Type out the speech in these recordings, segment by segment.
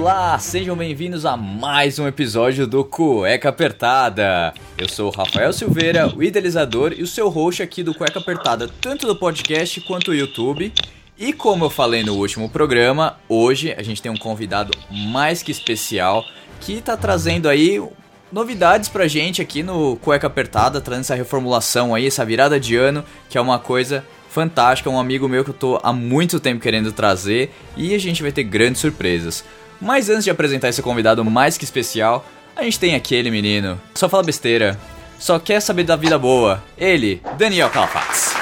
Olá, sejam bem-vindos a mais um episódio do Cueca Apertada. Eu sou o Rafael Silveira, o idealizador e o seu host aqui do Cueca Apertada, tanto do podcast quanto do YouTube. E como eu falei no último programa, hoje a gente tem um convidado mais que especial que tá trazendo aí novidades pra gente aqui no Cueca Apertada, trazendo essa reformulação aí, essa virada de ano, que é uma coisa fantástica, um amigo meu que eu tô há muito tempo querendo trazer e a gente vai ter grandes surpresas. Mas antes de apresentar esse convidado mais que especial, a gente tem aquele menino, só fala besteira, só quer saber da vida boa, ele, Daniel Calafax.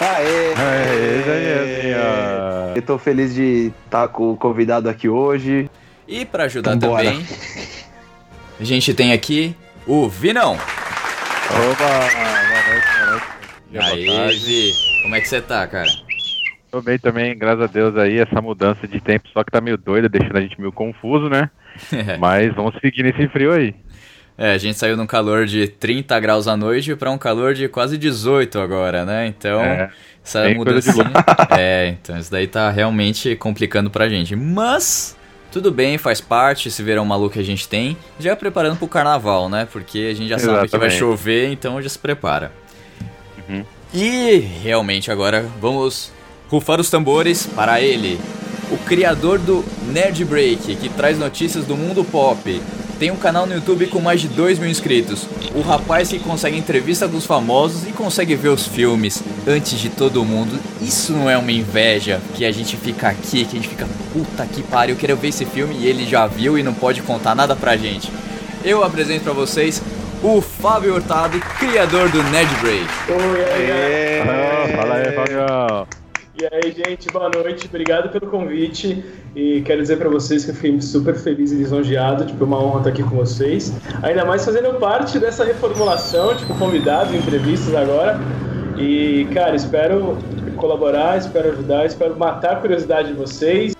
Aê! Aê, Danielzinho! Eu tô feliz de estar com o convidado aqui hoje. E pra ajudar Vambora. também, a gente tem aqui o Vinão. Opa! Boa noite, boa noite. Aí. Vi, como é que você tá, cara? Tô bem também, graças a Deus aí, essa mudança de tempo só que tá meio doida, deixando a gente meio confuso, né? Mas vamos seguir nesse frio aí. É, a gente saiu num calor de 30 graus à noite pra um calor de quase 18 agora, né? Então, É, essa mudança. É, então isso daí tá realmente complicando pra gente. Mas, tudo bem, faz parte, esse verão maluco que a gente tem. Já preparando pro carnaval, né? Porque a gente já sabe que vai Exatamente. chover, então já se prepara. Uhum. E realmente agora vamos rufar os tambores para ele, o criador do Nerd Break, que traz notícias do mundo pop. Tem um canal no YouTube com mais de 2 mil inscritos. O rapaz que consegue entrevista dos famosos e consegue ver os filmes antes de todo mundo. Isso não é uma inveja que a gente fica aqui, que a gente fica, puta que pariu, eu quero ver esse filme e ele já viu e não pode contar nada pra gente. Eu apresento pra vocês o Fábio Hurtado, criador do Nerd Break. Oi, aí, fala aí, Fabião! E aí, gente, boa noite, obrigado pelo convite. E quero dizer pra vocês que eu fiquei super feliz e lisonjeado, tipo, uma honra estar aqui com vocês, ainda mais fazendo parte dessa reformulação, tipo, convidado, entrevistas agora, e, cara, espero colaborar, espero ajudar, espero matar a curiosidade de vocês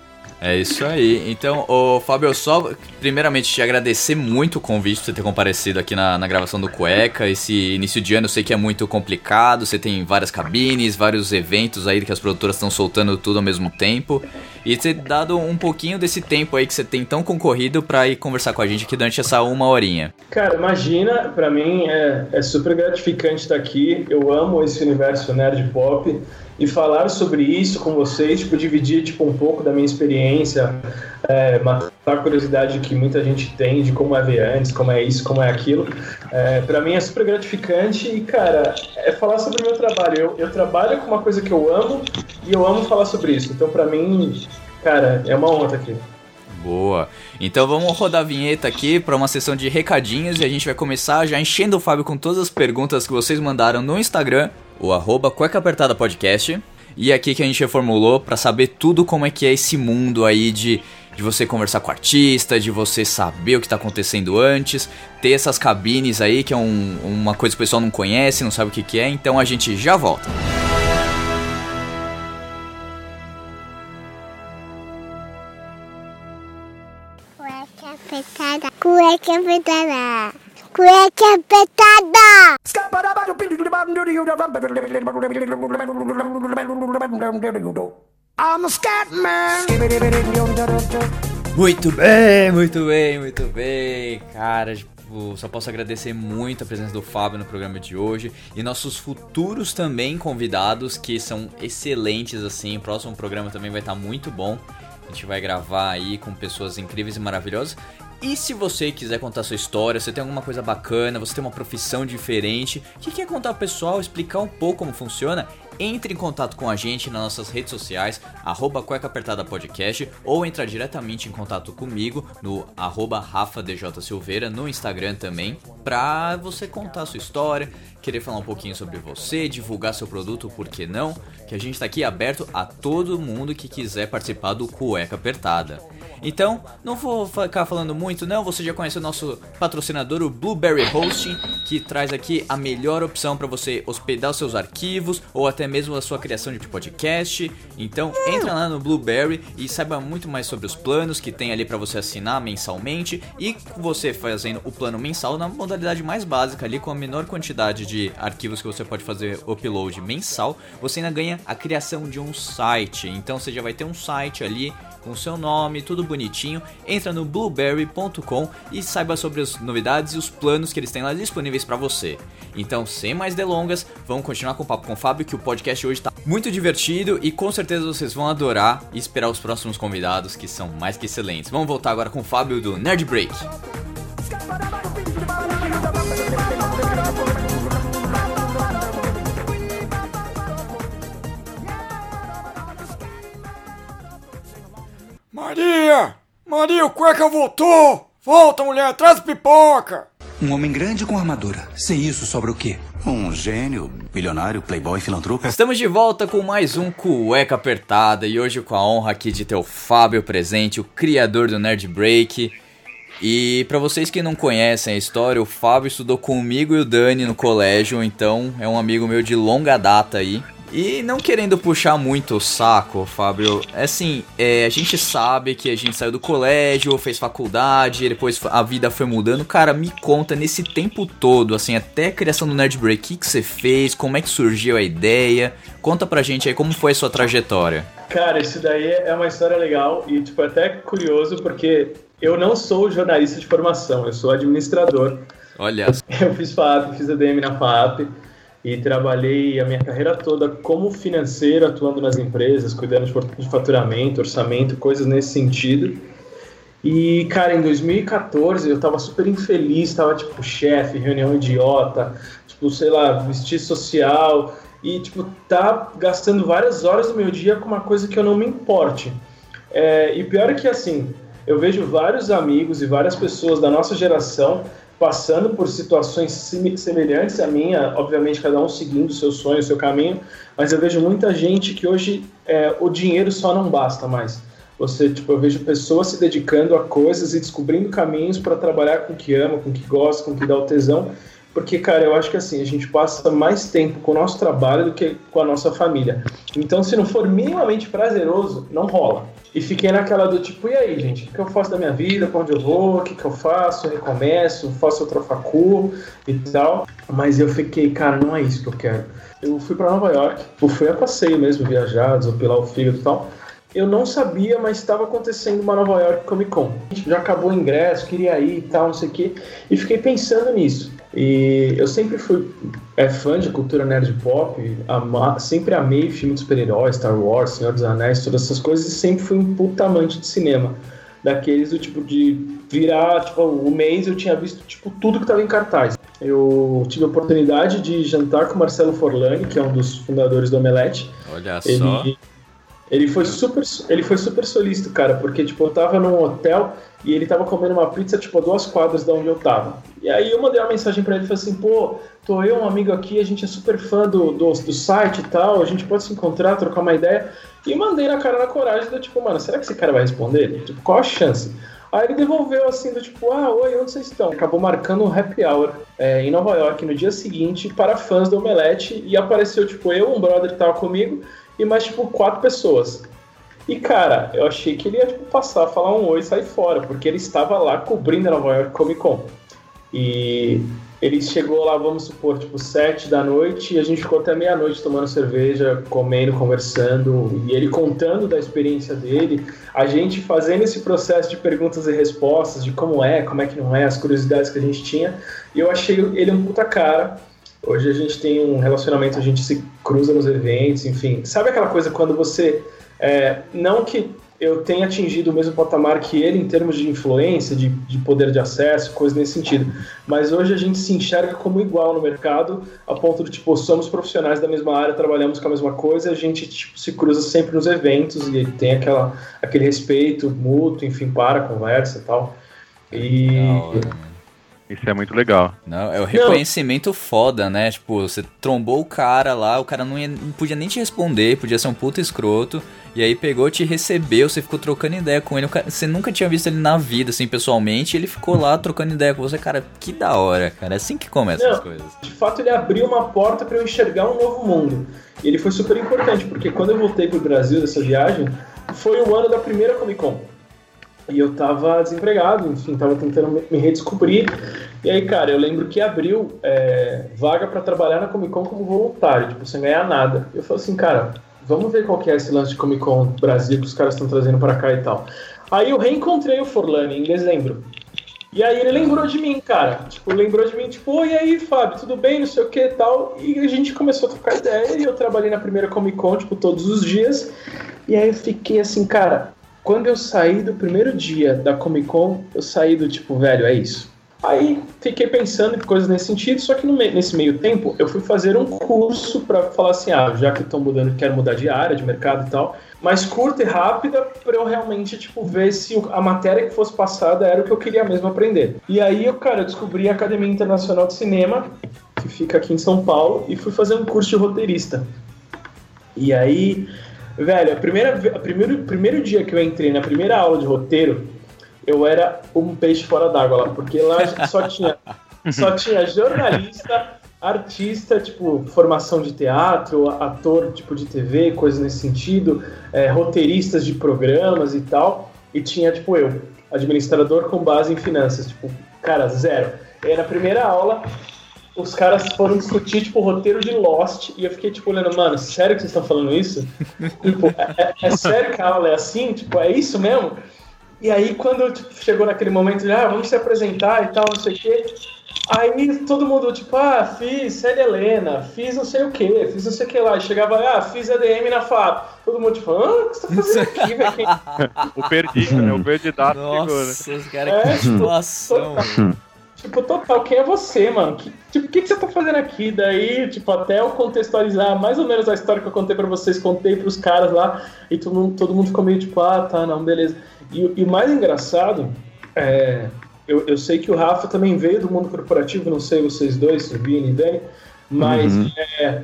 É isso aí. Então, ô Fábio, só primeiramente te agradecer muito o convite por você ter comparecido aqui na, na gravação do Cueca. Esse início de ano eu sei que é muito complicado, você tem várias cabines, vários eventos aí que as produtoras estão soltando tudo ao mesmo tempo. E ter dado um pouquinho desse tempo aí que você tem tão concorrido pra ir conversar com a gente aqui durante essa uma horinha. Cara, imagina, pra mim é, é super gratificante estar aqui. Eu amo esse universo nerd pop e falar sobre isso com vocês, tipo, dividir tipo um pouco da minha experiência, é, matar a curiosidade que muita gente tem de como é ver antes, como é isso, como é aquilo. É, para mim é super gratificante e, cara, é falar sobre o meu trabalho. Eu, eu trabalho com uma coisa que eu amo e eu amo falar sobre isso. Então, pra mim, cara, é uma honra aqui. Boa. Então vamos rodar a vinheta aqui para uma sessão de recadinhos e a gente vai começar já enchendo o Fábio com todas as perguntas que vocês mandaram no Instagram, o arroba Cueca Apertada Podcast. E aqui que a gente reformulou para saber tudo como é que é esse mundo aí de, de você conversar com artista, de você saber o que tá acontecendo antes, ter essas cabines aí que é um- uma coisa que o pessoal não conhece, não sabe o que, que é, então a gente já volta. Cueca apertada. Cueca apertada. Cueca apertada. Muito bem, muito bem, muito bem, cara. Tipo, só posso agradecer muito a presença do Fábio no programa de hoje e nossos futuros também convidados que são excelentes assim. O próximo programa também vai estar muito bom. A gente vai gravar aí com pessoas incríveis e maravilhosas. E se você quiser contar sua história, você tem alguma coisa bacana, você tem uma profissão diferente, que quer contar pro pessoal, explicar um pouco como funciona, entre em contato com a gente nas nossas redes sociais, arroba Cueca Apertada Podcast, ou entrar diretamente em contato comigo no arroba Rafa DJ Silveira no Instagram também, pra você contar sua história, querer falar um pouquinho sobre você, divulgar seu produto, por que não? Que a gente tá aqui aberto a todo mundo que quiser participar do Cueca Apertada. Então, não vou ficar falando muito não, você já conhece o nosso patrocinador, o Blueberry Hosting, que traz aqui a melhor opção para você hospedar os seus arquivos ou até mesmo a sua criação de podcast. Então, entra lá no Blueberry e saiba muito mais sobre os planos que tem ali para você assinar mensalmente e você fazendo o plano mensal na modalidade mais básica ali com a menor quantidade de arquivos que você pode fazer upload mensal, você ainda ganha a criação de um site. Então, você já vai ter um site ali com seu nome, tudo bonitinho. Entra no blueberry.com e saiba sobre as novidades e os planos que eles têm lá disponíveis para você. Então, sem mais delongas, vamos continuar com o papo com o Fábio, que o podcast hoje tá muito divertido e com certeza vocês vão adorar e esperar os próximos convidados que são mais que excelentes. Vamos voltar agora com o Fábio do Nerd Break. Maria! Maria, o cueca voltou! Volta, mulher, traz pipoca! Um homem grande com armadura. Sem isso, sobra o quê? Um gênio, bilionário, playboy, filantropo. Estamos de volta com mais um Cueca Apertada e hoje com a honra aqui de ter o Fábio presente, o criador do Nerd Break. E para vocês que não conhecem a história, o Fábio estudou comigo e o Dani no colégio, então é um amigo meu de longa data aí. E não querendo puxar muito o saco, Fábio, é assim, é, a gente sabe que a gente saiu do colégio, fez faculdade, depois a vida foi mudando. Cara, me conta nesse tempo todo, assim, até a criação do Nerd Break, o que, que você fez, como é que surgiu a ideia? Conta pra gente aí como foi a sua trajetória. Cara, isso daí é uma história legal e, tipo, até curioso porque eu não sou jornalista de formação, eu sou administrador. Olha. Eu fiz FAP, fiz ADM na FAP e trabalhei a minha carreira toda como financeiro, atuando nas empresas, cuidando de faturamento, orçamento, coisas nesse sentido. E, cara, em 2014 eu tava super infeliz, tava tipo chefe, reunião idiota, tipo, sei lá, vestir social e, tipo, tá gastando várias horas do meu dia com uma coisa que eu não me importe. É, e pior é que, assim, eu vejo vários amigos e várias pessoas da nossa geração passando por situações semelhantes à minha, obviamente cada um seguindo o seu sonho, o seu caminho, mas eu vejo muita gente que hoje é, o dinheiro só não basta mais. Você, tipo, eu vejo pessoas se dedicando a coisas e descobrindo caminhos para trabalhar com o que ama, com o que gosta, com o que dá o tesão, porque, cara, eu acho que assim, a gente passa mais tempo com o nosso trabalho do que com a nossa família. Então, se não for minimamente prazeroso, não rola. E fiquei naquela do tipo, e aí, gente, o que eu faço da minha vida, pra onde eu vou, o que, que eu faço, recomeço, faço outra facu e tal. Mas eu fiquei, cara, não é isso que eu quero. Eu fui para Nova York, eu fui a passeio mesmo, viajar, desopilar o fígado e tal. Eu não sabia, mas estava acontecendo uma Nova York Comic Con. Já acabou o ingresso, queria ir e tal, não sei o quê. E fiquei pensando nisso. E eu sempre fui é, fã de cultura nerd pop, ama, sempre amei filme de super-heróis, Star Wars, Senhor dos Anéis, todas essas coisas, e sempre fui um puta amante de cinema. Daqueles do tipo de virar, tipo, o mês eu tinha visto tipo tudo que estava em cartaz. Eu tive a oportunidade de jantar com o Marcelo Forlani, que é um dos fundadores do Omelete. Olha Ele- só. Ele foi super, ele foi super solícito, cara, porque tipo, eu tava num hotel e ele tava comendo uma pizza tipo a duas quadras da onde eu tava. E aí eu mandei uma mensagem pra ele e falei assim, pô, tô eu, um amigo aqui, a gente é super fã do, do, do site e tal, a gente pode se encontrar, trocar uma ideia. E mandei na cara na coragem do tipo, mano, será que esse cara vai responder? Tipo, qual a chance? Aí ele devolveu assim, do tipo, ah, oi, onde vocês estão? Acabou marcando um happy hour é, em Nova York no dia seguinte para fãs do Omelete e apareceu, tipo, eu, um brother que tava comigo e mais, tipo, quatro pessoas. E, cara, eu achei que ele ia, tipo, passar, falar um oi e sair fora, porque ele estava lá cobrindo a Nova York Comic Con. E ele chegou lá, vamos supor, tipo, sete da noite, e a gente ficou até meia-noite tomando cerveja, comendo, conversando, e ele contando da experiência dele, a gente fazendo esse processo de perguntas e respostas, de como é, como é que não é, as curiosidades que a gente tinha, e eu achei ele um puta cara. Hoje a gente tem um relacionamento, a gente se cruza nos eventos, enfim. Sabe aquela coisa quando você. é, não que eu tenha atingido o mesmo patamar que ele em termos de influência, de, de poder de acesso, coisa nesse sentido. Mas hoje a gente se enxerga como igual no mercado, a ponto de, tipo, somos profissionais da mesma área, trabalhamos com a mesma coisa, a gente tipo, se cruza sempre nos eventos e tem aquela, aquele respeito mútuo, enfim, para, conversa e tal. E. Mano. Isso é muito legal. Não, é o reconhecimento foda, né? Tipo, você trombou o cara lá, o cara não, ia- não podia nem te responder, podia ser um puta escroto. E aí pegou, te recebeu, você ficou trocando ideia com ele. o cara- você nunca tinha visto ele na vida, assim, pessoalmente. E ele ficou lá trocando ideia com você. Cara, que da hora, cara. É assim que começam as Não. coisas. de fato ele abriu uma porta para eu enxergar um novo mundo. E ele foi super importante, porque quando eu voltei pro Brasil dessa viagem, foi o ano da primeira Comic Con. E eu tava desempregado, enfim, tava tentando me- redescobrir. E aí, cara, eu lembro que abriu é, vaga para trabalhar na Comic Con como voluntário, tipo, sem ganhar nada. Eu falei assim, cara, vamos ver qual que é esse lance de Comic Con Brasil que os caras estão trazendo para cá e tal. Aí eu reencontrei o Forlani em dezembro. E aí ele lembrou de mim, cara. Tipo, lembrou de mim, tipo, oi, e aí, Fábio, tudo bem, não sei o que e tal. E a gente começou a trocar ideia e eu trabalhei na primeira Comic Con, tipo, todos os dias. E aí eu fiquei assim, cara, quando eu saí do primeiro dia da Comic Con, eu saí do tipo, velho, é isso. Aí fiquei pensando em coisas nesse sentido, só que me- nesse meio tempo eu fui fazer um curso pra falar assim, ah, já que estão mudando, quero mudar de área, de mercado e tal, mais curta e rápida pra eu realmente tipo ver se a matéria que fosse passada era o que eu queria mesmo aprender. E aí eu, cara, eu descobri a Academia Internacional de Cinema, que fica aqui em São Paulo, e fui fazer um curso de roteirista. E aí, velho, a primeira, a primeiro, primeiro dia que eu entrei na primeira aula de roteiro, eu era um peixe fora d'água lá, porque lá a só tinha, só tinha jornalista, artista, tipo, formação de teatro, ator, tipo, de TV, coisas nesse sentido, é, roteiristas de programas e tal, e tinha, tipo, eu, administrador com base em finanças, tipo, cara, zero. E aí, na primeira aula, os caras foram discutir, tipo, o roteiro de Lost, e eu fiquei, tipo, olhando, mano, sério que vocês estão falando isso? tipo, é, é- é sério que a aula é assim? Tipo, é isso mesmo? E aí, quando tipo, chegou naquele momento de, ah, vamos se apresentar e tal, não sei o quê, aí todo mundo, tipo, ah, fiz Célia Helena, fiz não sei o quê, fiz não sei o que lá. E chegava, ah, fiz ADM na FAP. Todo mundo, tipo, ah, o que você tá fazendo aqui, velho? O perdido, né? O perdidato chegou, né? Nossa, os caras, É, que tipo, situação. mano. Tipo, total, quem é você, mano? Que, tipo, o que, que você tá fazendo aqui? Daí, tipo, até eu contextualizar mais ou menos a história que eu contei pra vocês, contei pros caras lá, e todo mundo, todo mundo ficou meio tipo, ah, tá, não, beleza. E, e o mais engraçado é. Eu, eu sei que o Rafa também veio do mundo corporativo, não sei vocês dois, o Vini e Dani, mas é,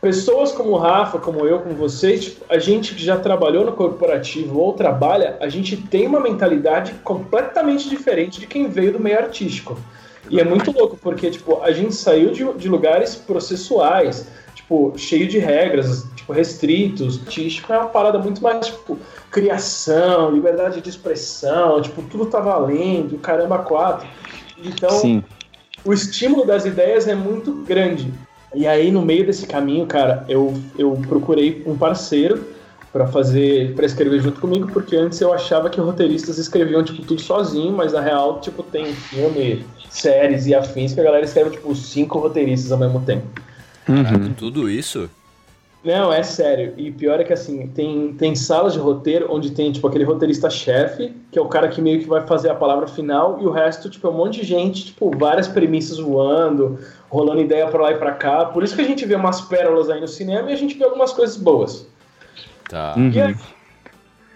pessoas como o Rafa, como eu, como vocês, tipo, a gente que já trabalhou no corporativo ou trabalha, a gente tem uma mentalidade completamente diferente de quem veio do meio artístico. E é muito louco, porque tipo, a gente saiu de, de lugares processuais, tipo, cheio de regras, tipo, restritos. Artístico é uma parada muito mais, tipo, criação, liberdade de expressão, tipo, tudo tá valendo, caramba, quatro. Então, Sim. o estímulo das ideias é muito grande. E aí, no meio desse caminho, cara, eu, eu procurei um parceiro para fazer, para escrever junto comigo, porque antes eu achava que roteiristas escreviam, tipo, tudo sozinho, mas na real, tipo, tem filme, séries e afins que a galera escreve, tipo, cinco roteiristas ao mesmo tempo. Com tudo isso. Não, é sério. E pior é que assim, tem, tem salas de roteiro onde tem, tipo, aquele roteirista-chefe, que é o cara que meio que vai fazer a palavra final, e o resto, tipo, é um monte de gente, tipo, várias premissas voando, rolando ideia pra lá e pra cá. Por isso que a gente vê umas pérolas aí no cinema e a gente vê algumas coisas boas. Tá. Uhum. E aí,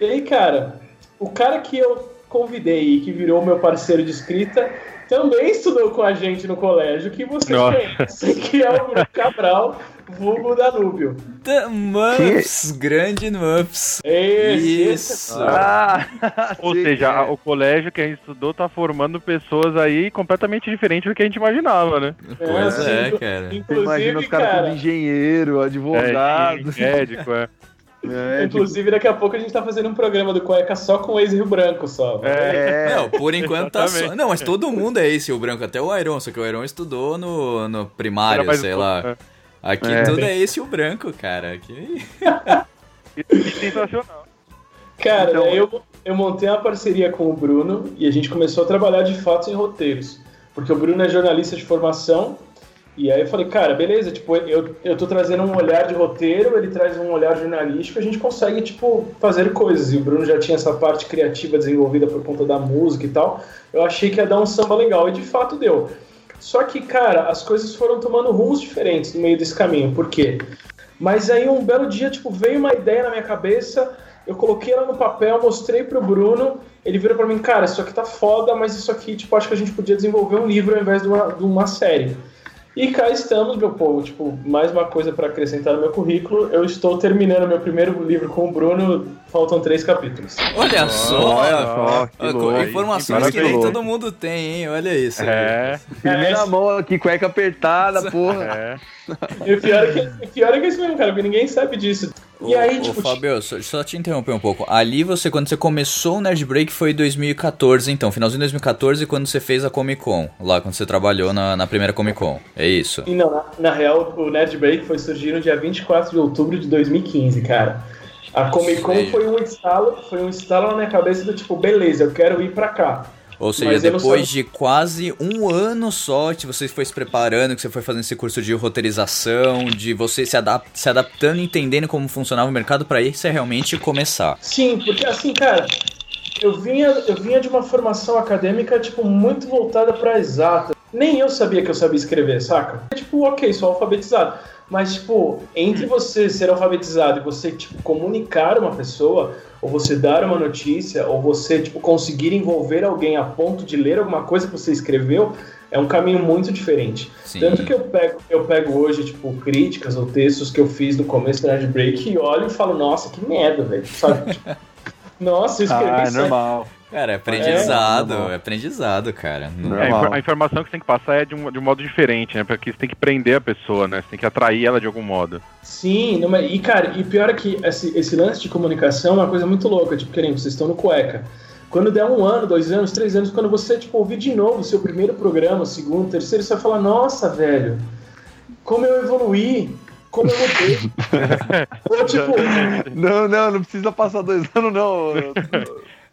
e aí, cara, o cara que eu convidei e que virou meu parceiro de escrita também estudou com a gente no colégio, que você Nossa. conhece, que é o Bruno Cabral, vulgo Danúbio. Tá, Muffs, grande Muffs. Isso. esse- Ah, Ou seja, que é. o colégio que a gente estudou tá formando pessoas aí completamente diferentes do que a gente imaginava, né? Pois é, inclu- cara. Você imagina os caras cara, tudo engenheiro, advogado. É, médico, é. É, inclusive daqui a pouco a gente tá fazendo um programa do Cueca só com o ex-Rio Branco só. É, é, Não, por enquanto tá só. Não, mas todo mundo é esse, o branco, até o Iron, só que o Iron estudou no, no primário, sei um lá. pouco, Aqui É. tudo é esse e o branco, cara. Aqui... é. Sensacional. Cara, Então- eu, eu montei uma parceria com o Bruno e a gente começou a trabalhar de fato em roteiros. Porque o Bruno é jornalista de formação E aí eu falei, cara, beleza, tipo, eu, eu tô trazendo um olhar de roteiro, ele traz um olhar jornalístico, a gente consegue, tipo, fazer coisas. E o Bruno já tinha essa parte criativa desenvolvida por conta da música e tal. Eu achei que ia dar um samba legal, e de fato deu. Só que, cara, as coisas foram tomando rumos diferentes no meio desse caminho. Por quê? Mas aí um belo dia, tipo, veio uma ideia na minha cabeça, eu coloquei ela no papel, mostrei pro Bruno, ele virou pra mim, cara, isso aqui tá foda, mas isso aqui, tipo, acho que a gente podia desenvolver um livro ao invés de uma, de uma série. E cá estamos, meu povo. Tipo, mais uma coisa para acrescentar no meu currículo. Eu estou terminando meu primeiro livro com o Bruno. Faltam três capítulos. Olha só! Olha só, que Ah, louco. Informações que nem louco. todo mundo tem, hein? Olha isso. É, Primeira mão aqui, cueca apertada, porra. é. E o pior é que, o pior é, que é isso mesmo, cara, porque ninguém sabe disso. E Ô, aí, ô, tipo, Fabio, só, só te interromper um pouco. Ali você, quando você começou o Nerd Break foi em 2014, então, finalzinho de 2014, quando você fez a Comic Con, lá quando você trabalhou na, na primeira Comic Con. É isso. E não, na, na real, o Nerd Break foi surgir no dia 24 de outubro de 2015, cara. A Comic Con Sei. foi um instalo, foi um instalo na minha cabeça do tipo, beleza, eu quero ir pra cá. Ou seja, depois de quase um ano só que você foi se preparando, que você foi fazendo esse curso de roteirização, de você se, adap se adaptando, entendendo como funcionava o mercado pra isso é realmente começar. Sim, porque assim, cara, eu vinha, eu vinha de uma formação acadêmica, tipo, muito voltada pra exata. Nem eu sabia que eu sabia escrever, saca? Tipo, ok, sou alfabetizado. Mas, tipo, entre você ser alfabetizado e você, tipo, comunicar uma pessoa, ou você dar uma notícia, ou você, tipo, conseguir envolver alguém a ponto de ler alguma coisa que você escreveu, é um caminho muito diferente. Sim. Tanto que eu pego, eu pego hoje, tipo, críticas ou textos que eu fiz no começo do Nerd Break e olho e falo, nossa, que merda, velho. Sabe? Tipo, nossa, eu escrevi Ah, é isso aí. Cara, é aprendizado, É, é, aprendizado, cara. É, a informação que você tem que passar é de um, de um modo diferente, né? Porque você tem que prender a pessoa, né? Você tem que atrair ela de algum modo. Sim, não, e cara, e pior é que esse, esse lance de comunicação é uma coisa muito louca, tipo, que nem vocês estão no cueca. Quando der um ano, dois anos, três anos, quando você, tipo, ouvir de novo o seu primeiro programa, o segundo, terceiro, você vai falar, nossa, velho, como eu evoluí, como eu mudei. Ou, tipo, Não, não, não precisa passar dois anos, não.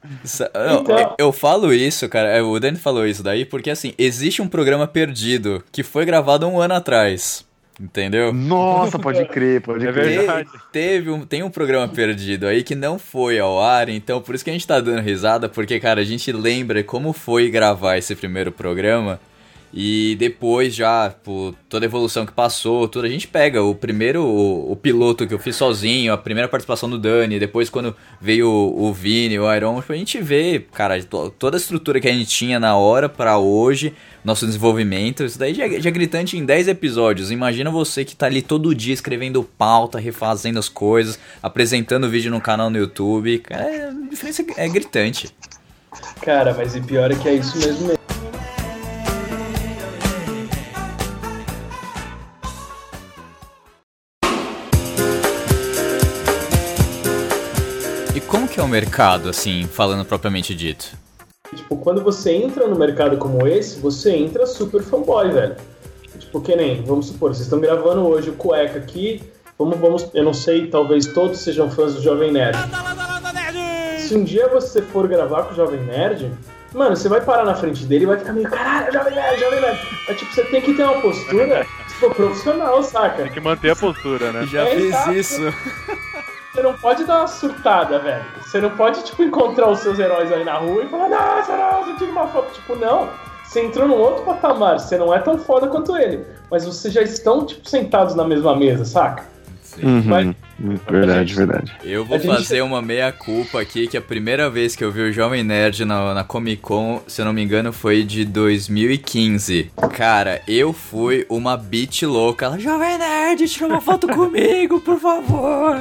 Não, Então- eu- Eu falo isso, cara. é, O Dani falou isso daí porque assim, existe um programa perdido que foi gravado um ano atrás. Entendeu? Nossa, pode crer, pode É crer. verdade. Te- teve um, tem um programa perdido aí que não foi ao ar, então por isso que a gente tá dando risada, porque, cara, a gente lembra como foi gravar esse primeiro programa e depois já, por toda a evolução que passou, tudo, a gente pega o primeiro, o, o piloto que eu fiz sozinho, a primeira participação do Dani, depois quando veio o, o Vini, o Iron, a gente vê, cara, to- toda a estrutura que a gente tinha na hora pra hoje, nosso desenvolvimento, isso daí já, já é gritante em 10 episódios. Imagina você que tá ali todo dia escrevendo pauta, refazendo as coisas, apresentando vídeo no canal no YouTube. Cara, é, a diferença é gritante. cara, mas e pior é que é isso mesmo mesmo. Como que é o mercado, assim, falando propriamente dito? Tipo, quando você entra no mercado como esse, você entra super fanboy, velho. Tipo, que nem, vamos supor, vocês estão gravando hoje o Cueca aqui, vamos, vamos, eu não sei, talvez todos sejam fãs do Jovem Nerd. Se um dia você for gravar com o Jovem Nerd, mano, você vai parar na frente dele e vai ficar meio, caralho, Jovem Nerd, Jovem Nerd. Mas, tipo, você tem que ter uma postura, tipo, profissional, saca? Tem que manter a postura, né? Já É, fiz exato. isso. Você não pode dar uma surtada, velho. Você não pode, tipo, encontrar os seus heróis aí na rua e falar, nossa, nossa, tira uma foto. Tipo, não. Você entrou num outro patamar. Você não é tão foda quanto ele. Mas vocês já estão, tipo, sentados na mesma mesa, saca? Uhum. Mas- Verdade, verdade. Eu vou A gente- fazer uma meia-culpa aqui, que a primeira vez que eu vi o Jovem Nerd na, na Comic Con, se eu não me engano, foi de 2015. Cara, eu fui uma bitch louca. Ela, Jovem Nerd, tira uma foto comigo, por favor.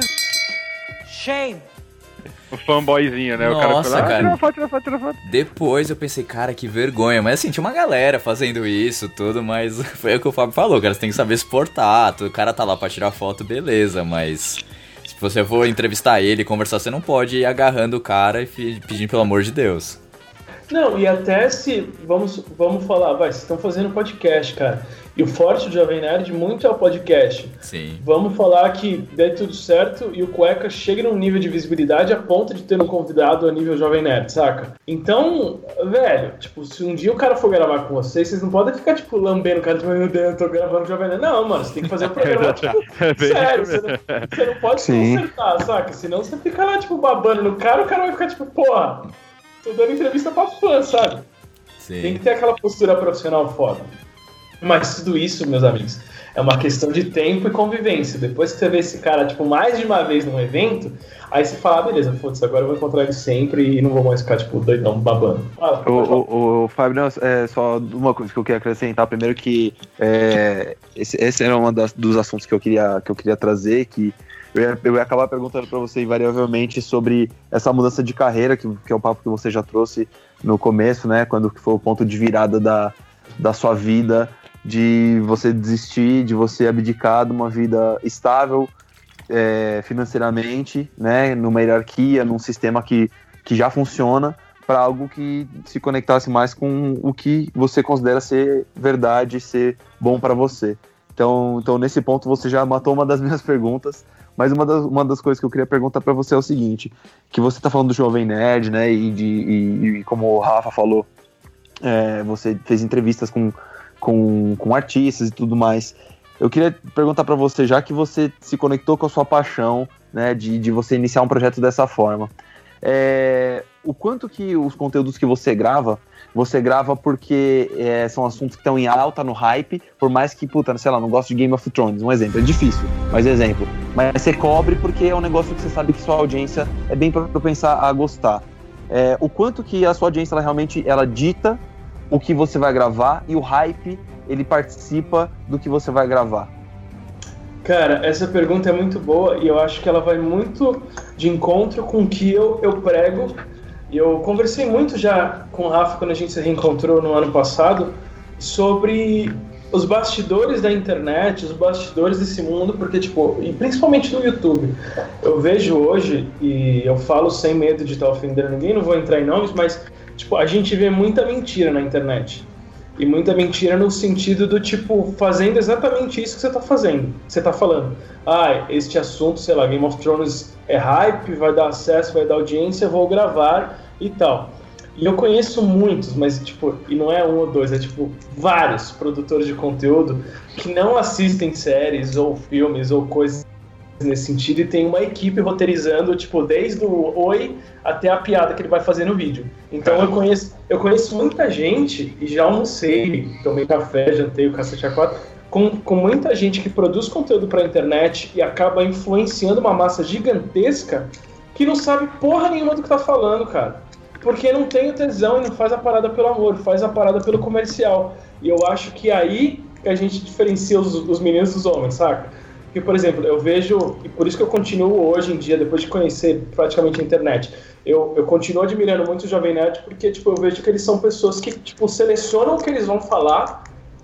O fanboyzinho, né? o cara Nossa, foi lá, "Ah, cara. tira foto, tira foto, tira foto. Depois eu pensei, cara, que vergonha. Mas assim, tinha uma galera fazendo isso, tudo, mas foi o que o Fábio falou, cara. Você tem que saber se portar. O cara tá lá pra tirar foto, beleza, mas. Se você for entrevistar ele, conversar, você não pode ir agarrando o cara e pedindo pelo amor de Deus. Não, e até se. Vamos, vamos falar, vai, vocês estão fazendo podcast, cara. E o forte do Jovem Nerd muito é o podcast. Sim. Vamos falar que dê tudo certo e o Cueca chegue num nível de visibilidade a ponto de ter um convidado a nível Jovem Nerd, saca? Então, velho, tipo, se um dia o cara for gravar com vocês, vocês não podem ficar, tipo, lambendo o cara, tipo, meu Deus, eu tô gravando Jovem Nerd. Não, mano, você tem que fazer o programa, tipo, É sério, você não, você não pode se Sim. consertar, saca? Senão você fica lá, tipo, babando no cara, o cara vai ficar, tipo, porra, tô dando entrevista pra fã, sabe? Tem Sim. que ter aquela postura profissional foda. Mas tudo isso, meus amigos, é uma questão de tempo e convivência. Depois que você vê esse cara, tipo, mais de uma vez num evento, aí você fala, ah, beleza, foda-se, agora eu vou encontrar ele sempre e não vou mais ficar, tipo, doidão, babando. O, o, o Fábio, não, é só uma coisa que eu queria acrescentar. Primeiro que é, esse, esse era um dos assuntos que eu queria, que eu queria trazer, que eu ia, eu ia acabar perguntando para você invariavelmente sobre essa mudança de carreira, que, que é o papo que você já trouxe no começo, né? Quando que foi o ponto de virada da, da sua vida, de você desistir, de você abdicar de uma vida estável é, financeiramente, né? Numa hierarquia, num sistema que, que já funciona, para algo que se conectasse mais com o que você considera ser verdade, ser bom para você. Então, então, nesse ponto, você já matou uma das minhas perguntas. Mas uma das, uma das coisas que eu queria perguntar para você é o seguinte: que você está falando do Jovem Nerd, né? E, de, e, e como o Rafa falou, é, você fez entrevistas com, com, com artistas e tudo mais. Eu queria perguntar para você, já que você se conectou com a sua paixão, né? De, de você iniciar um projeto dessa forma. É, o quanto que os conteúdos que você grava, você grava porque é, são assuntos que estão em alta, no hype, por mais que, puta, sei lá, não gosto de Game of Thrones, um exemplo, é difícil, mas exemplo. Mas você cobre porque é um negócio que você sabe que sua audiência é bem para pensar a gostar. É, o quanto que a sua audiência ela realmente ela dita o que você vai gravar e o hype ele participa do que você vai gravar. Cara, essa pergunta é muito boa e eu acho que ela vai muito de encontro com o que eu, eu prego. E eu conversei muito já com o Rafa quando a gente se reencontrou no ano passado sobre os bastidores da internet, os bastidores desse mundo, porque, tipo, e principalmente no YouTube. Eu vejo hoje, e eu falo sem medo de estar ofendendo ninguém, não vou entrar em nomes, mas, tipo, a gente vê muita mentira na internet. E muita mentira no sentido do tipo, fazendo exatamente isso que você tá fazendo. Você tá falando, ah, este assunto, sei lá, Game of Thrones é hype, vai dar acesso, vai dar audiência, vou gravar e tal. E eu conheço muitos, mas tipo, e não é um ou dois, é tipo vários produtores de conteúdo que não assistem séries ou filmes ou coisas nesse sentido e tem uma equipe roteirizando, tipo, desde o oi até a piada que ele vai fazer no vídeo. Então eu conheço, eu conheço muita gente e já almocei, tomei café, jantei o cacete a quatro, com, com muita gente que produz conteúdo pra internet e acaba influenciando uma massa gigantesca que não sabe porra nenhuma do que tá falando, cara. Porque não tem o tesão e não faz a parada pelo amor, faz a parada pelo comercial. E eu acho que é aí que a gente diferencia os, os meninos dos homens, saca? Porque, por exemplo, eu vejo, e por isso que eu continuo hoje em dia, depois de conhecer praticamente a internet, eu, eu continuo admirando muito o Jovem Nerd, porque, tipo, eu vejo que eles são pessoas que, tipo, selecionam o que eles vão falar,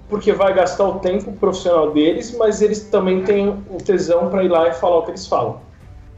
porque vai gastar o tempo profissional deles, mas eles também têm o tesão para ir lá e falar o que eles falam.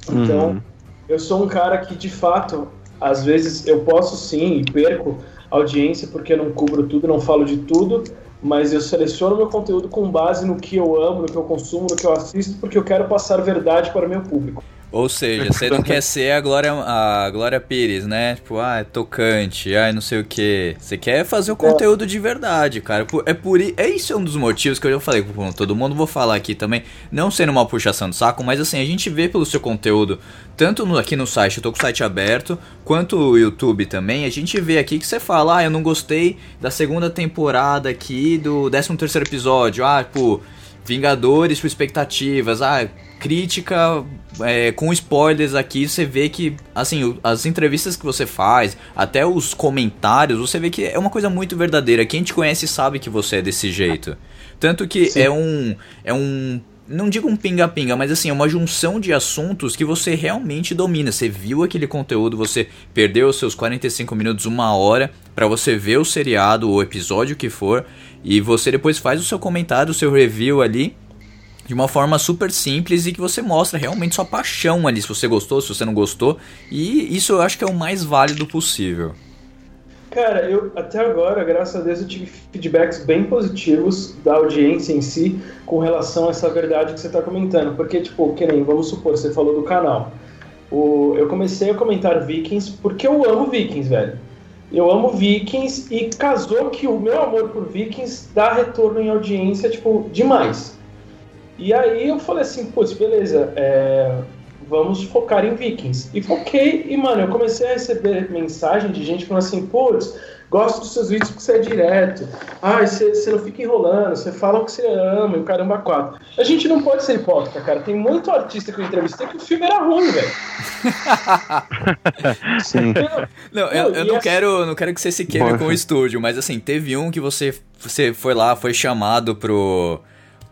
Então, Uhum. eu sou um cara que, de fato, às vezes eu posso sim e perco audiência porque eu não cubro tudo, não falo de tudo, mas eu seleciono meu conteúdo com base no que eu amo, no que eu consumo, no que eu assisto, porque eu quero passar verdade para o meu público. Ou seja, você não quer ser a Glória, a Glória Pires, né? Tipo, ah, é tocante, ai, não sei o que. Você quer fazer o conteúdo de verdade, cara. É por é isso é um dos motivos que eu já falei com todo mundo, vou falar aqui também, não sendo uma puxação de saco, mas assim, a gente vê pelo seu conteúdo, tanto no- aqui no site, eu tô com o site aberto, quanto o YouTube também, a gente vê aqui que você fala, ah, eu não gostei da segunda temporada aqui do 13 terceiro episódio, ah, pô, Vingadores com expectativas, ah, crítica é, com spoilers aqui, você vê que, assim, as entrevistas que você faz, até os comentários, você vê que é uma coisa muito verdadeira. Quem te conhece sabe que você é desse jeito. Tanto que Sim. é um. É um. Não digo um pinga-pinga, mas assim, é uma junção de assuntos que você realmente domina. Você viu aquele conteúdo, você perdeu os seus 45 minutos, uma hora, pra você ver o seriado, o episódio que for, e você depois faz o seu comentário, o seu review ali, de uma forma super simples e que você mostra realmente sua paixão ali, se você gostou, se você não gostou, e isso eu acho que é o mais válido possível. Cara, eu até agora, graças a Deus, eu tive feedbacks bem positivos da audiência em si com relação a essa verdade que você está comentando. Porque, tipo, que nem, vamos supor, você falou do canal. O, eu comecei a comentar Vikings porque eu amo Vikings, velho. Eu amo Vikings e casou que o meu amor por Vikings dá retorno em audiência, tipo, demais. E aí eu falei assim, putz, beleza, é, vamos focar em Vikings. E foquei, e mano, eu comecei a receber mensagem de gente falando assim, putz, gosto dos seus vídeos porque você é direto. Ai, você, você não fica enrolando, você fala o que você ama e o caramba quatro. A gente não pode ser hipócrita, cara. Tem muito artista que eu entrevistei que o filme era ruim, velho. Sim. Não, eu, eu e não assim- quero, não quero que você se queime Porra. com o estúdio, mas assim, teve um que você, você foi lá, foi chamado pro,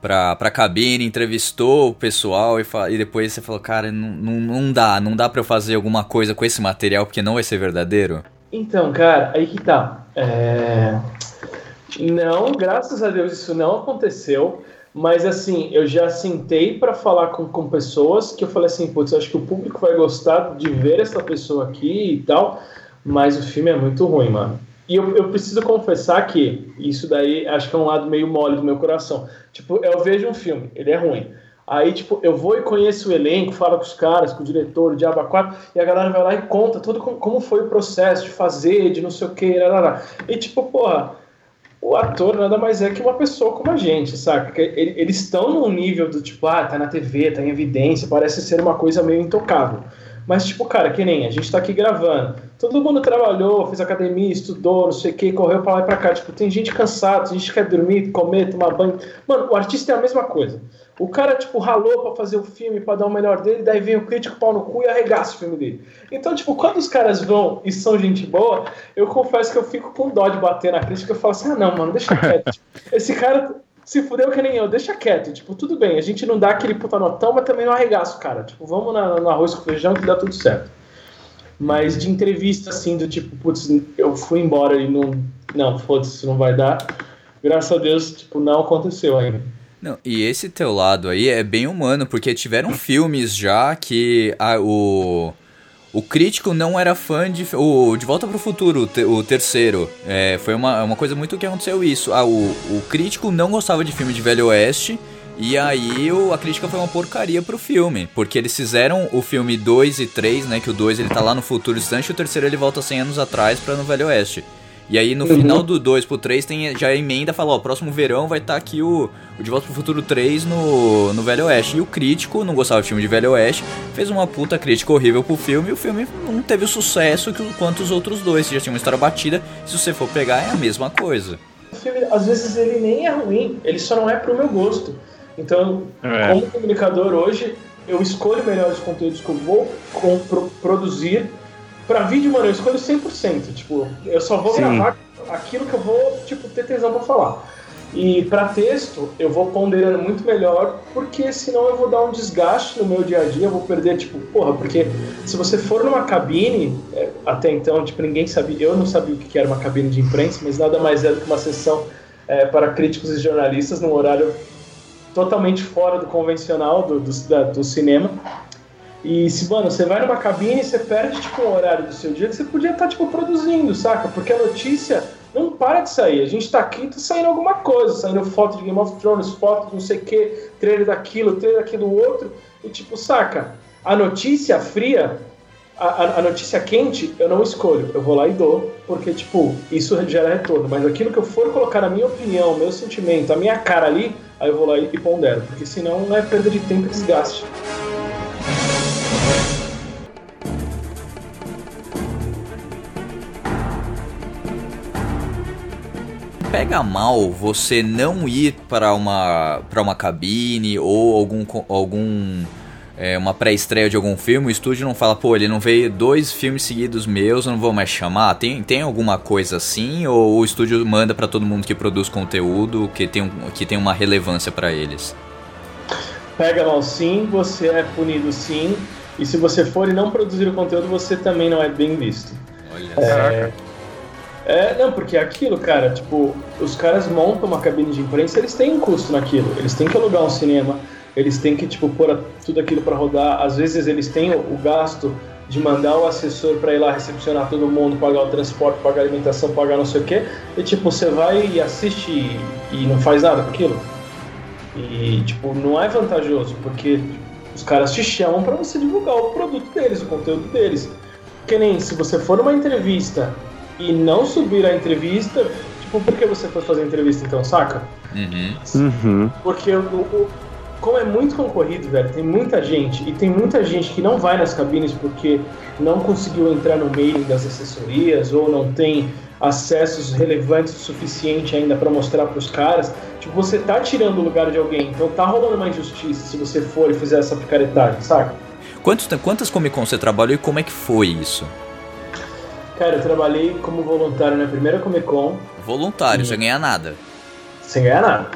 pra, pra cabine, entrevistou o pessoal e, e depois você falou, cara, não, não, não dá, não dá pra eu fazer alguma coisa com esse material porque não vai ser verdadeiro? Então, cara, aí que tá. É, Não, graças a Deus isso não aconteceu. Mas assim, eu já sentei pra falar com, com pessoas que eu falei assim, putz, acho que o público vai gostar de ver essa pessoa aqui e tal, mas o filme é muito ruim, mano. E eu, eu preciso confessar que isso daí acho que é um lado meio mole do meu coração. Tipo, eu vejo um filme, ele é ruim. Aí, tipo, eu vou e conheço o elenco, falo com os caras, com o diretor, o Diaba 4, e a galera vai lá e conta tudo como, como foi o processo de fazer, de não sei o que. E, tipo, porra, o ator nada mais é que uma pessoa como a gente, saca? Eles estão num nível do tipo, ah, tá na TV, tá em evidência, parece ser uma coisa meio intocável. Mas, tipo, cara, que nem a gente tá aqui gravando. Todo mundo trabalhou, fez academia, estudou, não sei o que, correu pra lá e pra cá. Tipo, tem gente cansada, tem gente que quer dormir, comer, tomar banho. Mano, o artista é a mesma coisa. O cara, tipo, ralou pra fazer o filme, pra dar o melhor dele, daí vem o crítico pau no cu e arregaça o filme dele. Então, tipo, quando os caras vão e são gente boa, eu confesso que eu fico com dó de bater na crítica. Eu falo assim, ah, não, mano, deixa quieto. Esse cara se fudeu que nem eu, deixa quieto. Tipo, tudo bem, a gente não dá aquele puta notão, mas também não arregaça o cara. Tipo, vamos na, no arroz com feijão que dá tudo certo. Mas de entrevista, assim, do tipo, putz, eu fui embora e não. Não, foda-se, não vai dar. Graças a Deus, tipo, não aconteceu ainda. Não, e esse teu lado aí é bem humano, porque tiveram filmes já que a- o, o crítico não era fã de. O De Volta pro Futuro, o, te- o terceiro. É, foi uma, uma coisa muito que aconteceu isso. Ah, o, o crítico não gostava de filme de Velho Oeste. E aí o- a crítica foi uma porcaria pro filme. Porque eles fizeram o filme 2 e 3, né? Que o 2 ele tá lá no futuro distante e o terceiro ele volta 100 anos atrás pra no Velho Oeste. E aí no Uhum. final do 2 pro 3 tem já a emenda fala, ó, próximo verão vai estar aqui o, o De Volta pro Futuro 3 no, no Velho Oeste. E o crítico não gostava do filme de Velho Oeste, fez uma puta crítica horrível pro filme e o filme não teve o sucesso que, o- quanto os outros dois, que já tinha uma história batida. Se você for pegar, é a mesma coisa. O filme, às vezes, ele nem é ruim, ele só não é pro meu gosto. Então, É. como comunicador hoje, eu escolho melhor os conteúdos que eu vou pro- produzir. Pra vídeo, mano, eu escolho 100%. Tipo, eu só vou Sim. gravar aquilo que eu vou, tipo, ter tesão pra falar. E pra texto, eu vou ponderando muito melhor, porque senão eu vou dar um desgaste no meu dia a dia, eu vou perder, tipo, porra, porque se você for numa cabine, é, até então, tipo, ninguém sabia, eu não sabia o que que era uma cabine de imprensa, mas nada mais é do que uma sessão é, para críticos e jornalistas num horário totalmente fora do convencional do, do, da- do cinema. E se, mano, você vai numa cabine e você perde, tipo, um horário do seu dia que você podia estar, tipo, produzindo, saca? Porque a notícia não para de sair. A gente tá aqui, tá saindo alguma coisa, saindo foto de Game of Thrones, foto de não sei o que, trailer daquilo, trailer daquilo outro. E, tipo, saca? A notícia fria, a, a- a notícia quente, eu não escolho. Eu vou lá e dou, porque, tipo, isso gera retorno. Mas aquilo que eu for colocar na minha opinião, meu sentimento, a minha cara ali, aí eu vou lá e, e pondero. Porque senão é perda de tempo e desgaste. Pega mal você não ir para uma para uma cabine ou algum algum é, uma pré-estreia de algum filme, o estúdio não fala, pô, ele não veio dois filmes seguidos meus, eu não vou mais chamar. Tem, tem alguma coisa assim ou o estúdio manda para todo mundo que produz conteúdo, que tem um, que tem uma relevância para eles? Pega mal sim, você é punido sim. E se você for e não produzir o conteúdo, você também não é bem visto. Olha É, não, porque é aquilo, cara, tipo, os caras montam uma cabine de imprensa, eles têm um custo naquilo. Eles têm que alugar um cinema, eles têm que, tipo, pôr tudo aquilo pra rodar. Às vezes eles têm o, gasto de mandar o assessor para ir lá recepcionar todo mundo, pagar o transporte, pagar a alimentação, pagar não sei o quê, e tipo, você vai e assiste e, e não faz nada com aquilo. E tipo, não é vantajoso, porque os caras te chamam para você divulgar o produto deles, o conteúdo deles. Que nem se você for numa entrevista e não subir a entrevista, tipo, por que você foi fazer a entrevista então, saca? Uhum. Uhum. Porque o, o- como é muito concorrido, velho, tem muita gente, e tem muita gente que não vai nas cabines porque não conseguiu entrar no mailing das assessorias ou não tem acessos relevantes o suficiente ainda para mostrar para os caras. Tipo, você tá tirando o lugar de alguém, então tá rolando uma injustiça se você for e fizer essa picaretagem, saca? Quantos, quantas Comic Con você trabalhou e como é que foi isso? Cara, eu trabalhei como voluntário na primeira Comic Con, Voluntário, sem ganhar nada. sem ganhar nada.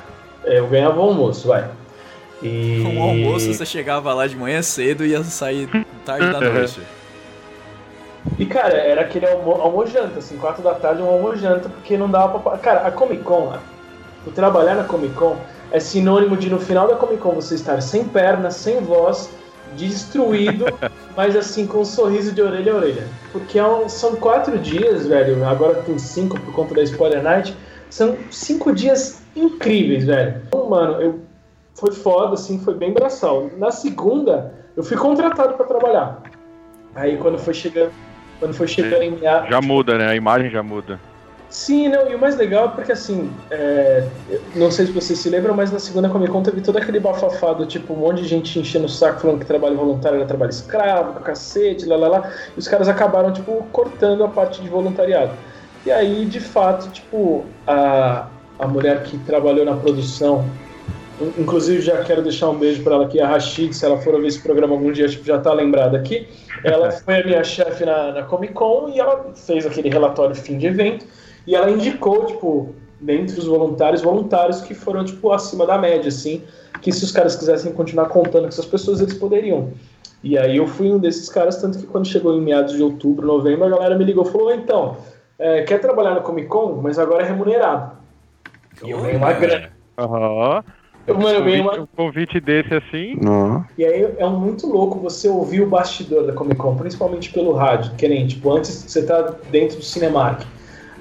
Eu ganhava o almoço, vai. E... Com o almoço você chegava lá de manhã cedo e ia sair tarde da noite. E, cara, era aquele almo almojanta, assim, 4 da tarde, um almojanta, porque não dava pra. Cara, a Comic Con, o trabalhar na Comic Con é sinônimo de no final da Comic Con você estar sem perna, sem voz, destruído, mas assim, com um sorriso de orelha a orelha. Porque é são quatro dias, velho, agora tem cinco por conta da Spoiler Night, são cinco dias incríveis, velho. Então, mano, eu. Foi foda, assim, foi bem braçal. Na segunda, eu fui contratado pra trabalhar. Aí quando foi chegando. Quando foi chegando em meados. Já muda, né? A imagem já muda. Sim, não, e o mais legal é porque assim, é, não sei se vocês se lembram, mas na segunda Comic Con teve todo aquele bafafado, tipo, um monte de gente enchendo o saco falando que trabalho voluntário era trabalho escravo, cacete, lá lá lá, e os caras acabaram, tipo, cortando a parte de voluntariado. E aí, de fato, tipo, a, a mulher que trabalhou na produção, in- inclusive já quero deixar um beijo pra ela aqui, a Rashid, se ela for ouvir esse programa algum dia, tipo, já tá lembrada aqui, ela foi a minha chefe na, na Comic Con e ela fez aquele relatório fim de evento, e ela indicou, tipo, dentre os voluntários, voluntários que foram, tipo, acima da média, assim, que se os caras quisessem continuar contando com essas pessoas, eles poderiam. E aí eu fui um desses caras, tanto que quando chegou em meados de outubro, novembro, a galera me ligou e falou, então, é, quer trabalhar na Comic Con, mas agora é remunerado. E eu ganhei uma grana. Aham. Eu, mano, eu ganhei uma Um convite desse assim. Ó. E aí é um muito louco você ouvir o bastidor da Comic Con, principalmente pelo rádio, que nem, tipo, antes você tá dentro do Cinemark,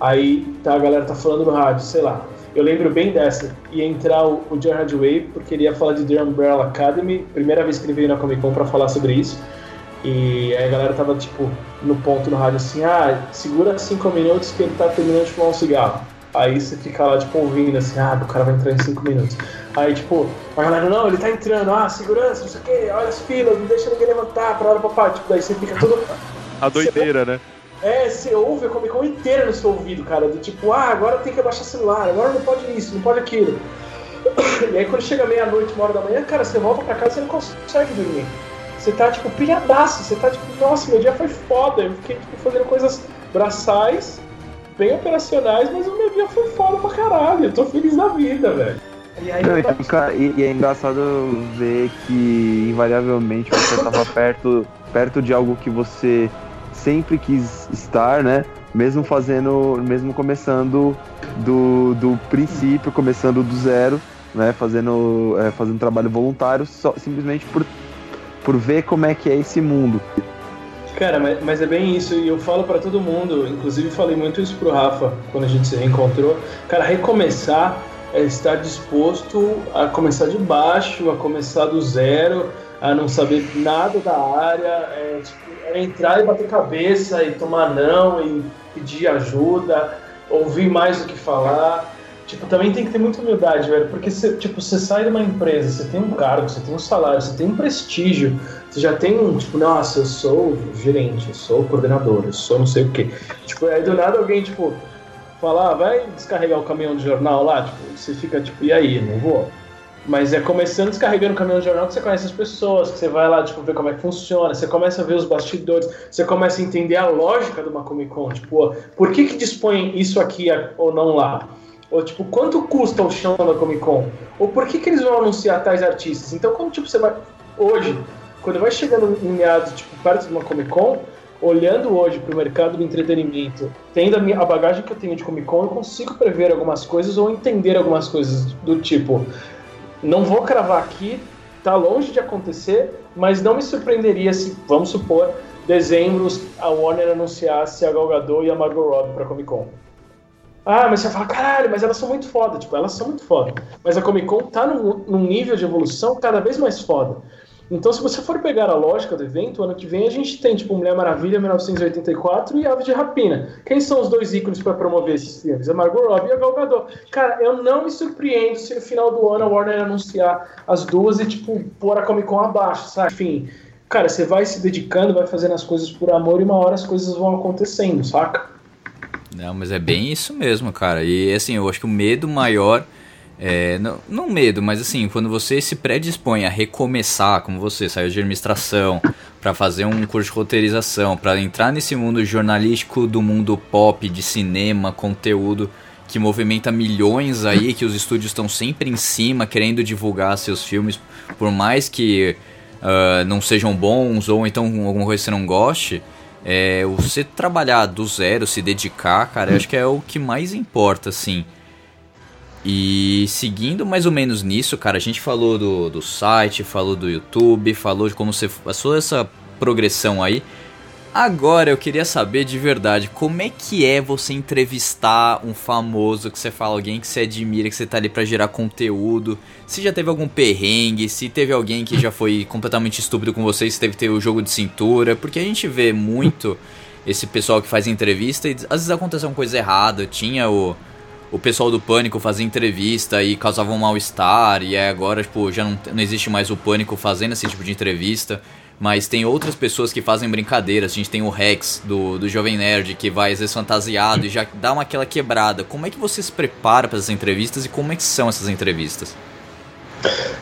aí tá, a galera tá falando no rádio, sei lá. Eu lembro bem dessa, ia entrar o, o Gerard Way, porque ele ia falar de The Umbrella Academy, primeira vez que ele veio na Comic Con pra falar sobre isso. E aí a galera tava, tipo, no ponto no rádio assim, ah, segura cinco minutos que ele tá terminando de fumar um cigarro. Aí você fica lá, tipo, ouvindo assim, ah, o cara vai entrar em cinco minutos. Aí, tipo, a galera, não, ele tá entrando, ah, segurança, não sei o quê, olha as filas, não deixa ninguém levantar, pra hora papai. Tipo, daí você fica todo. A doideira, né? É, você ouve a Comic Con inteira no seu ouvido, cara, do tipo, ah, agora tem que abaixar celular, agora não pode isso, não pode aquilo. E aí quando chega meia-noite, uma hora da manhã, cara, você volta pra casa e você não consegue dormir. Você tá, tipo, pilhadaço, você tá, tipo, nossa, meu dia foi foda, eu fiquei, tipo, fazendo coisas braçais, bem operacionais, mas o meu dia foi foda pra caralho, eu tô feliz da vida, velho. E aí, eu então, cara, e, e é engraçado ver que invariavelmente você tava perto, perto de algo que você sempre quis estar, né? Mesmo fazendo, mesmo começando do, do princípio, começando do zero, né? Fazendo, é, fazendo trabalho voluntário, só, simplesmente por, por ver como é que é esse mundo. Cara, mas, mas é bem isso, e eu falo pra todo mundo, inclusive falei muito isso pro Rafa quando a gente se reencontrou. Cara, recomeçar é estar disposto a começar de baixo, a começar do zero, a não saber nada da área, é, tipo, é entrar e bater cabeça e tomar não e pedir ajuda, ouvir mais do que falar. Tipo, também tem que ter muita humildade, velho, porque você, tipo, você sai de uma empresa, você tem um cargo, você tem um salário, você tem um prestígio, você já tem um, tipo, nossa, eu sou gerente, eu sou coordenador, eu sou não sei o quê. Tipo, aí do nada alguém, tipo, falar, ah, vai descarregar o caminhão de jornal lá, tipo, você fica, tipo, e aí, não vou? Mas é começando descarregando o caminhão de jornal que você conhece as pessoas, que você vai lá, tipo, ver como é que funciona, você começa a ver os bastidores, você começa a entender a lógica de uma Comic Con, tipo, ó, por que que dispõe isso aqui ou não lá? Ou, tipo, quanto custa o chão da Comic Con? Ou por que, que eles vão anunciar tais artistas? Então, quando, tipo, você vai. Hoje, quando vai chegando em meados, tipo, perto de uma Comic Con, olhando hoje pro mercado do entretenimento, tendo a, minha, a bagagem que eu tenho de Comic Con, eu consigo prever algumas coisas ou entender algumas coisas do tipo. Não vou cravar aqui, tá longe de acontecer, mas não me surpreenderia se, vamos supor, dezembro a Warner anunciasse a Gal Gadot e a Margot Robbie pra Comic Con. Ah, mas você fala, caralho, mas elas são muito foda. Tipo, elas são muito foda. Mas a Comic Con tá num, num nível de evolução cada vez mais foda. Então, se você for pegar a lógica do evento, ano que vem a gente tem, tipo, Mulher Maravilha 1984 e Ave de Rapina. Quem são os dois ícones para promover esses filmes? A Margot Robbie e a Gal Gadot. Cara, eu não me surpreendo se no final do ano a Warner anunciar as duas e, tipo, pôr a Comic Con abaixo, sabe? Enfim, cara, você vai se dedicando, vai fazendo as coisas por amor e uma hora as coisas vão acontecendo, saca? Não, mas é bem isso mesmo, cara. E assim, eu acho que o medo maior. É, não, não medo, mas assim, quando você se predispõe a recomeçar, como você saiu de administração, para fazer um curso de roteirização, para entrar nesse mundo jornalístico do mundo pop, de cinema, conteúdo que movimenta milhões aí, que os estúdios estão sempre em cima querendo divulgar seus filmes, por mais que uh, não sejam bons ou então alguma coisa que você não goste. É, você trabalhar do zero, se dedicar, cara, acho que é o que mais importa, assim. E seguindo mais ou menos nisso, cara, a gente falou do, do site, falou do YouTube, falou de como você passou essa progressão aí. Agora eu queria saber de verdade, como é que é você entrevistar um famoso que você fala, alguém que você admira, que você tá ali pra gerar conteúdo? Se já teve algum perrengue, se teve alguém que já foi completamente estúpido com você, se teve ter o jogo de cintura, porque a gente vê muito esse pessoal que faz entrevista e às vezes acontece uma coisa errada. Tinha o, o pessoal do Pânico fazer entrevista e causava um mal-estar, e agora, tipo, já não, não existe mais o Pânico fazendo esse tipo de entrevista mas tem outras pessoas que fazem brincadeiras. A gente tem o Rex do, do Jovem Nerd que vai às vezes fantasiado e já dá uma aquela quebrada. Como é que você se prepara para essas entrevistas e como é que são essas entrevistas?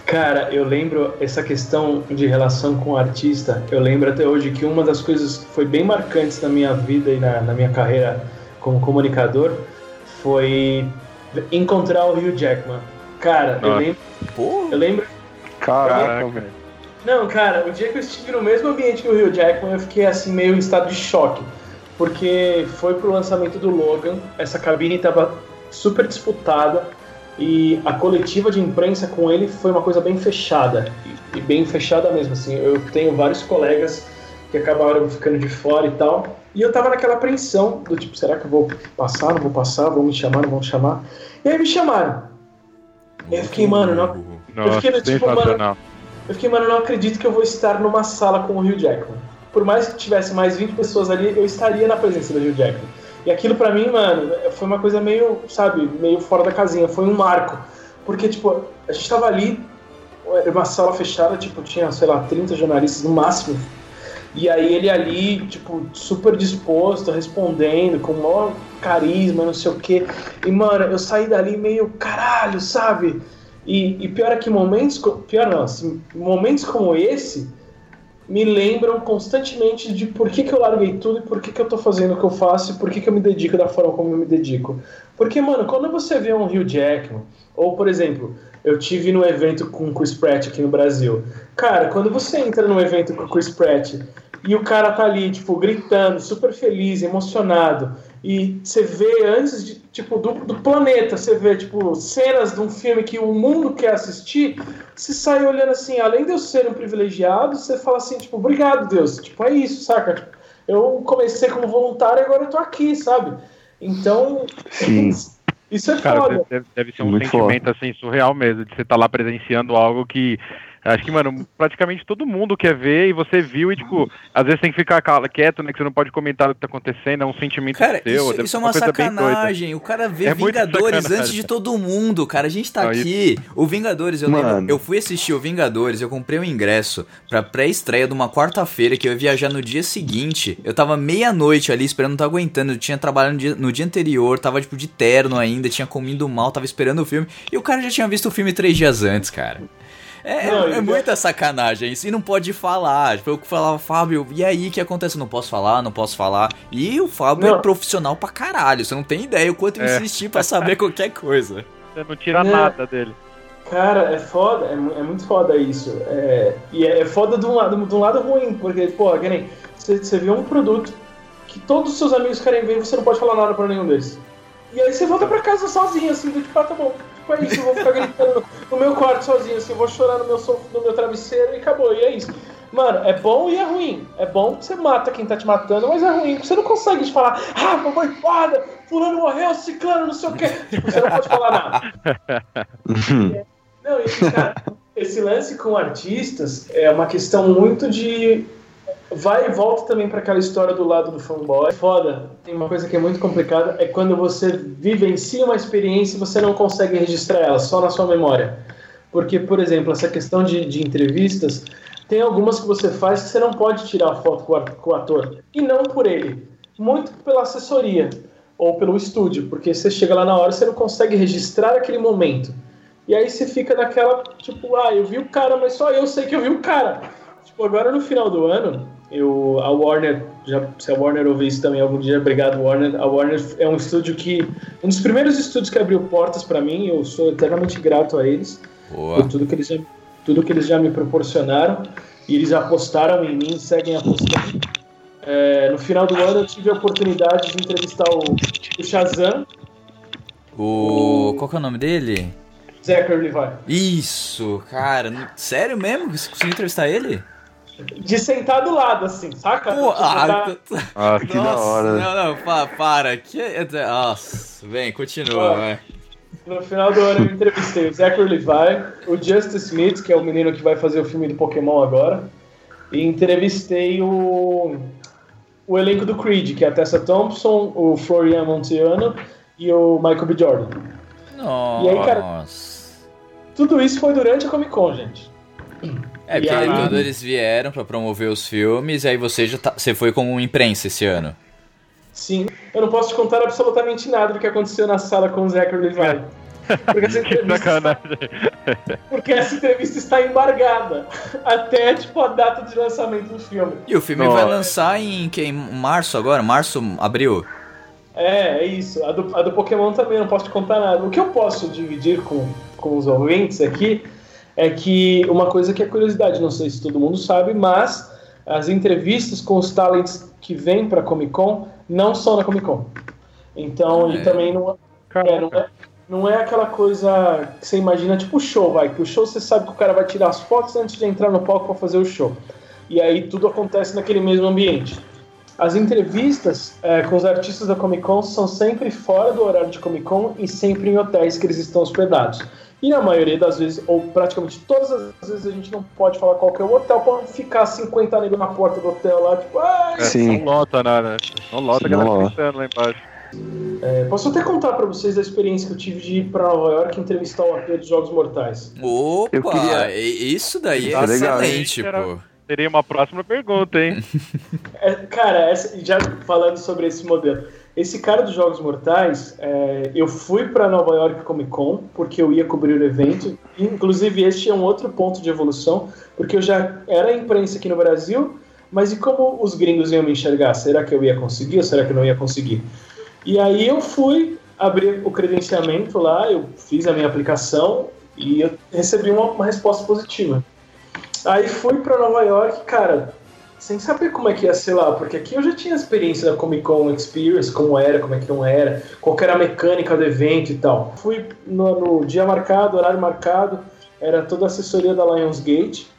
Cara, eu lembro essa questão de relação com o artista. Eu lembro até hoje que uma das coisas que foi bem marcantes na minha vida e na, na minha carreira como comunicador foi encontrar o Hugh Jackman. Cara, eu lembro. Eu lembro. Caraca, velho. Não, cara, o dia que eu estive no mesmo ambiente que o Hugh Jackman, eu fiquei assim meio em estado de choque. Porque foi pro lançamento do Logan, essa cabine estava super disputada e a coletiva de imprensa com ele foi uma coisa bem fechada. E, e bem fechada mesmo, assim. Eu tenho vários colegas que acabaram ficando de fora e tal. E eu tava naquela apreensão do tipo, será que eu vou passar, não vou passar, vão me chamar, não vão chamar? E aí me chamaram. Eu fiquei, mano, não. Nossa, eu fiquei do tipo, mano. Eu fiquei, mano, não acredito que eu vou estar numa sala com o Hugh Jackman. Por mais que tivesse mais 20 pessoas ali, eu estaria na presença do Hugh Jackman. E aquilo pra mim, mano, foi uma coisa meio, sabe, meio fora da casinha. Foi um marco. Porque, tipo, a gente tava ali, era uma sala fechada, tipo, tinha, sei lá, 30 jornalistas no máximo. E aí ele ali, tipo, super disposto, respondendo, com o maior carisma, não sei o quê. E, mano, eu saí dali meio, caralho, sabe? E, e pior é que momentos, pior não, assim, momentos como esse me lembram constantemente de por que, que eu larguei tudo e por que, que eu tô fazendo o que eu faço e por que, que eu me dedico da forma como eu me dedico. Porque, mano, quando você vê um Hugh Jackman, ou por exemplo, eu tive no evento com o Chris Pratt aqui no Brasil. Cara, quando você entra num evento com o Chris Pratt e o cara tá ali, tipo, gritando, super feliz, emocionado, e você vê antes de, tipo, do, do planeta, você vê, tipo, cenas de um filme que o mundo quer assistir, você sai olhando assim, além de eu ser um privilegiado, você fala assim, tipo, obrigado, Deus. Tipo, é isso, saca? Eu comecei como voluntário e agora eu tô aqui, sabe? Então, Sim. isso é Cara, foda. deve, deve- ser um Muito sentimento assim surreal mesmo, de você estar lá presenciando algo que acho que, mano, praticamente todo mundo quer ver e você viu e, tipo, às vezes tem que ficar cala- quieto, né? Que você não pode comentar o que tá acontecendo, é um sentimento Cara, seu. isso, isso é uma doida. sacanagem. O cara vê É Vingadores antes de todo mundo, cara. A gente tá Não, aqui. O Vingadores, eu Mano. lembro. Eu fui assistir o Vingadores, eu comprei um ingresso pra pré-estreia de uma quarta-feira que eu ia viajar no dia seguinte. Eu tava meia-noite ali esperando, não tava aguentando. Eu tinha trabalhado no dia, no dia anterior, tava tipo de terno ainda, tinha comido mal, tava esperando o filme. E o cara já tinha visto o filme três dias antes, cara. É, Não, é, é e- muita sacanagem isso. E não pode falar. Tipo, eu falava, Fábio, e aí o que acontece? Eu não posso falar, não posso falar. E o Fábio Não. é profissional pra caralho. Você não tem ideia o quanto eu É. insisti pra saber qualquer coisa. Você não tira É. nada dele. Cara, é foda, é, é muito foda isso. É, e é, é foda de um lado, de um lado ruim, porque, pô, que nem você, você vê um produto que todos os seus amigos querem ver e você não pode falar nada pra nenhum deles. E aí você volta pra casa sozinho, assim, do tipo, ah, tá bom, tipo, é isso, eu vou ficar gritando no, meu quarto sozinho, assim, eu vou chorar no meu, no meu travesseiro e acabou, e é isso. Mano, é bom e é ruim. É bom que você mata quem tá te matando, mas é ruim porque você não consegue te falar, ah, foi foda, fulano morreu, ciclano, não sei o quê. Tipo, você não pode falar nada. Não, e, cara, esse lance com artistas é uma questão muito de. Vai e volta também para aquela história do lado do fanboy. Foda, tem uma coisa que é muito complicada: é quando você vivencia uma experiência e você não consegue registrar ela só na sua memória. Porque, por exemplo, essa questão de, de entrevistas, tem algumas que você faz que você não pode tirar foto com com o ator. E não por ele, muito pela assessoria ou pelo estúdio, porque você chega lá na hora você não consegue registrar aquele momento. E aí você fica naquela, tipo, ah, eu vi o cara, mas só eu sei que eu vi o cara. Tipo, agora no final do ano, eu, a Warner, já, se a Warner ouvir isso também algum dia, obrigado Warner. A Warner é um estúdio que, um dos primeiros estúdios que abriu portas para mim, eu sou eternamente grato a eles Boa. por tudo que eles já, tudo que eles já me proporcionaram. E eles apostaram em mim, seguem apostando. É, no final do ano eu tive a oportunidade de entrevistar o, o Shazam, O. Qual que é o nome dele? Zachary Levi. Isso, cara. Sério mesmo? Você conseguiu entrevistar ele? De sentar do lado, assim, saca? Pô, Tipo, ah, tá- t- Ah, que da hora. Não, não, pa- para. Que... Nossa, vem, continua, vai. No final do ano eu entrevistei o Zachary Levi, o Justice Smith, que é o menino que vai fazer o filme do Pokémon agora, e entrevistei o, o elenco do Creed, que é a Tessa Thompson, o Florian Montiano e o Michael B. Jordan. Nossa. E aí, cara- Tudo isso foi durante a Comic Con, gente. É, porque aí- todos eles vieram pra promover os filmes, e aí você já tá, você foi como imprensa esse ano. Sim, eu não posso te contar absolutamente nada do que aconteceu na sala com o Zachary Levi. Porque essa entrevista, sacanagem. porque essa entrevista está embargada até tipo a data de lançamento do filme. E o filme Nossa. vai lançar em, que, em março agora? Março, abril? É, é isso. A do, a do Pokémon também, não posso te contar nada. O que eu posso dividir com, com os ouvintes aqui é que uma coisa que é curiosidade, não sei se todo mundo sabe, mas as entrevistas com os talents que vêm pra Comic Con não são na Comic Con. Então, Ah, e é? também não, é, não, é, não é aquela coisa que você imagina, tipo o show, vai. Que o show você sabe que o cara vai tirar as fotos antes de entrar no palco pra fazer o show. E aí tudo acontece naquele mesmo ambiente. As entrevistas é, com os artistas da Comic Con são sempre fora do horário de Comic Con e sempre em hotéis que eles estão hospedados. E na maioria das vezes, ou praticamente todas as vezes, a gente não pode falar qual que é o hotel pra ficar 50 negros na porta do hotel lá, tipo, ah, É, Sim. Não lota nada, né? Não lota, a Não galera gritando lá embaixo. é, Posso até contar pra vocês a experiência que eu tive de ir pra Nova York e entrevistar o ator dos Jogos Mortais. Opa! Eu queria- e- Isso daí é legal, excelente, pô. Teria uma próxima pergunta, hein? É, cara, essa- já falando sobre esse modelo. Esse cara dos Jogos Mortais, é, eu fui para Nova York Comic Con porque eu ia cobrir o evento. Inclusive, este é um outro ponto de evolução, porque eu já era imprensa aqui no Brasil, mas e como os gringos iam me enxergar? Será que eu ia conseguir ou será que eu não ia conseguir? E aí eu fui abrir o credenciamento lá, eu fiz a minha aplicação e eu recebi uma, uma resposta positiva. Aí fui para Nova York, cara, sem saber como é que ia ser lá, porque aqui eu já tinha experiência da Comic Con Experience, como era, como é que não era, qual era a mecânica do evento e tal. Fui no, no dia marcado, horário marcado, era toda a assessoria da Lionsgate,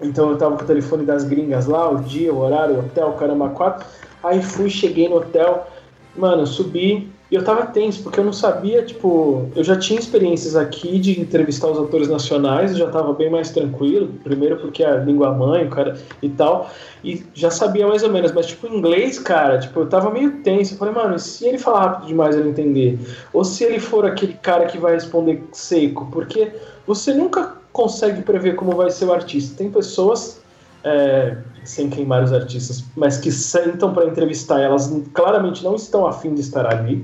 então eu tava com o telefone das gringas lá, o dia, o horário, o hotel, caramba, quatro. Aí fui, cheguei no hotel, mano, subi e eu tava tenso, porque eu não sabia, tipo, eu já tinha experiências aqui de entrevistar os atores nacionais, eu já tava bem mais tranquilo, primeiro porque a língua mãe, o cara e tal, e já sabia mais ou menos, mas tipo, inglês, cara, tipo, eu tava meio tenso, eu falei, mano, se ele falar rápido demais não entender? Ou se ele for aquele cara que vai responder seco? Porque você nunca consegue prever como vai ser o artista. Tem pessoas é, sem queimar os artistas, mas que sentam para entrevistar, elas claramente não estão afim de estar ali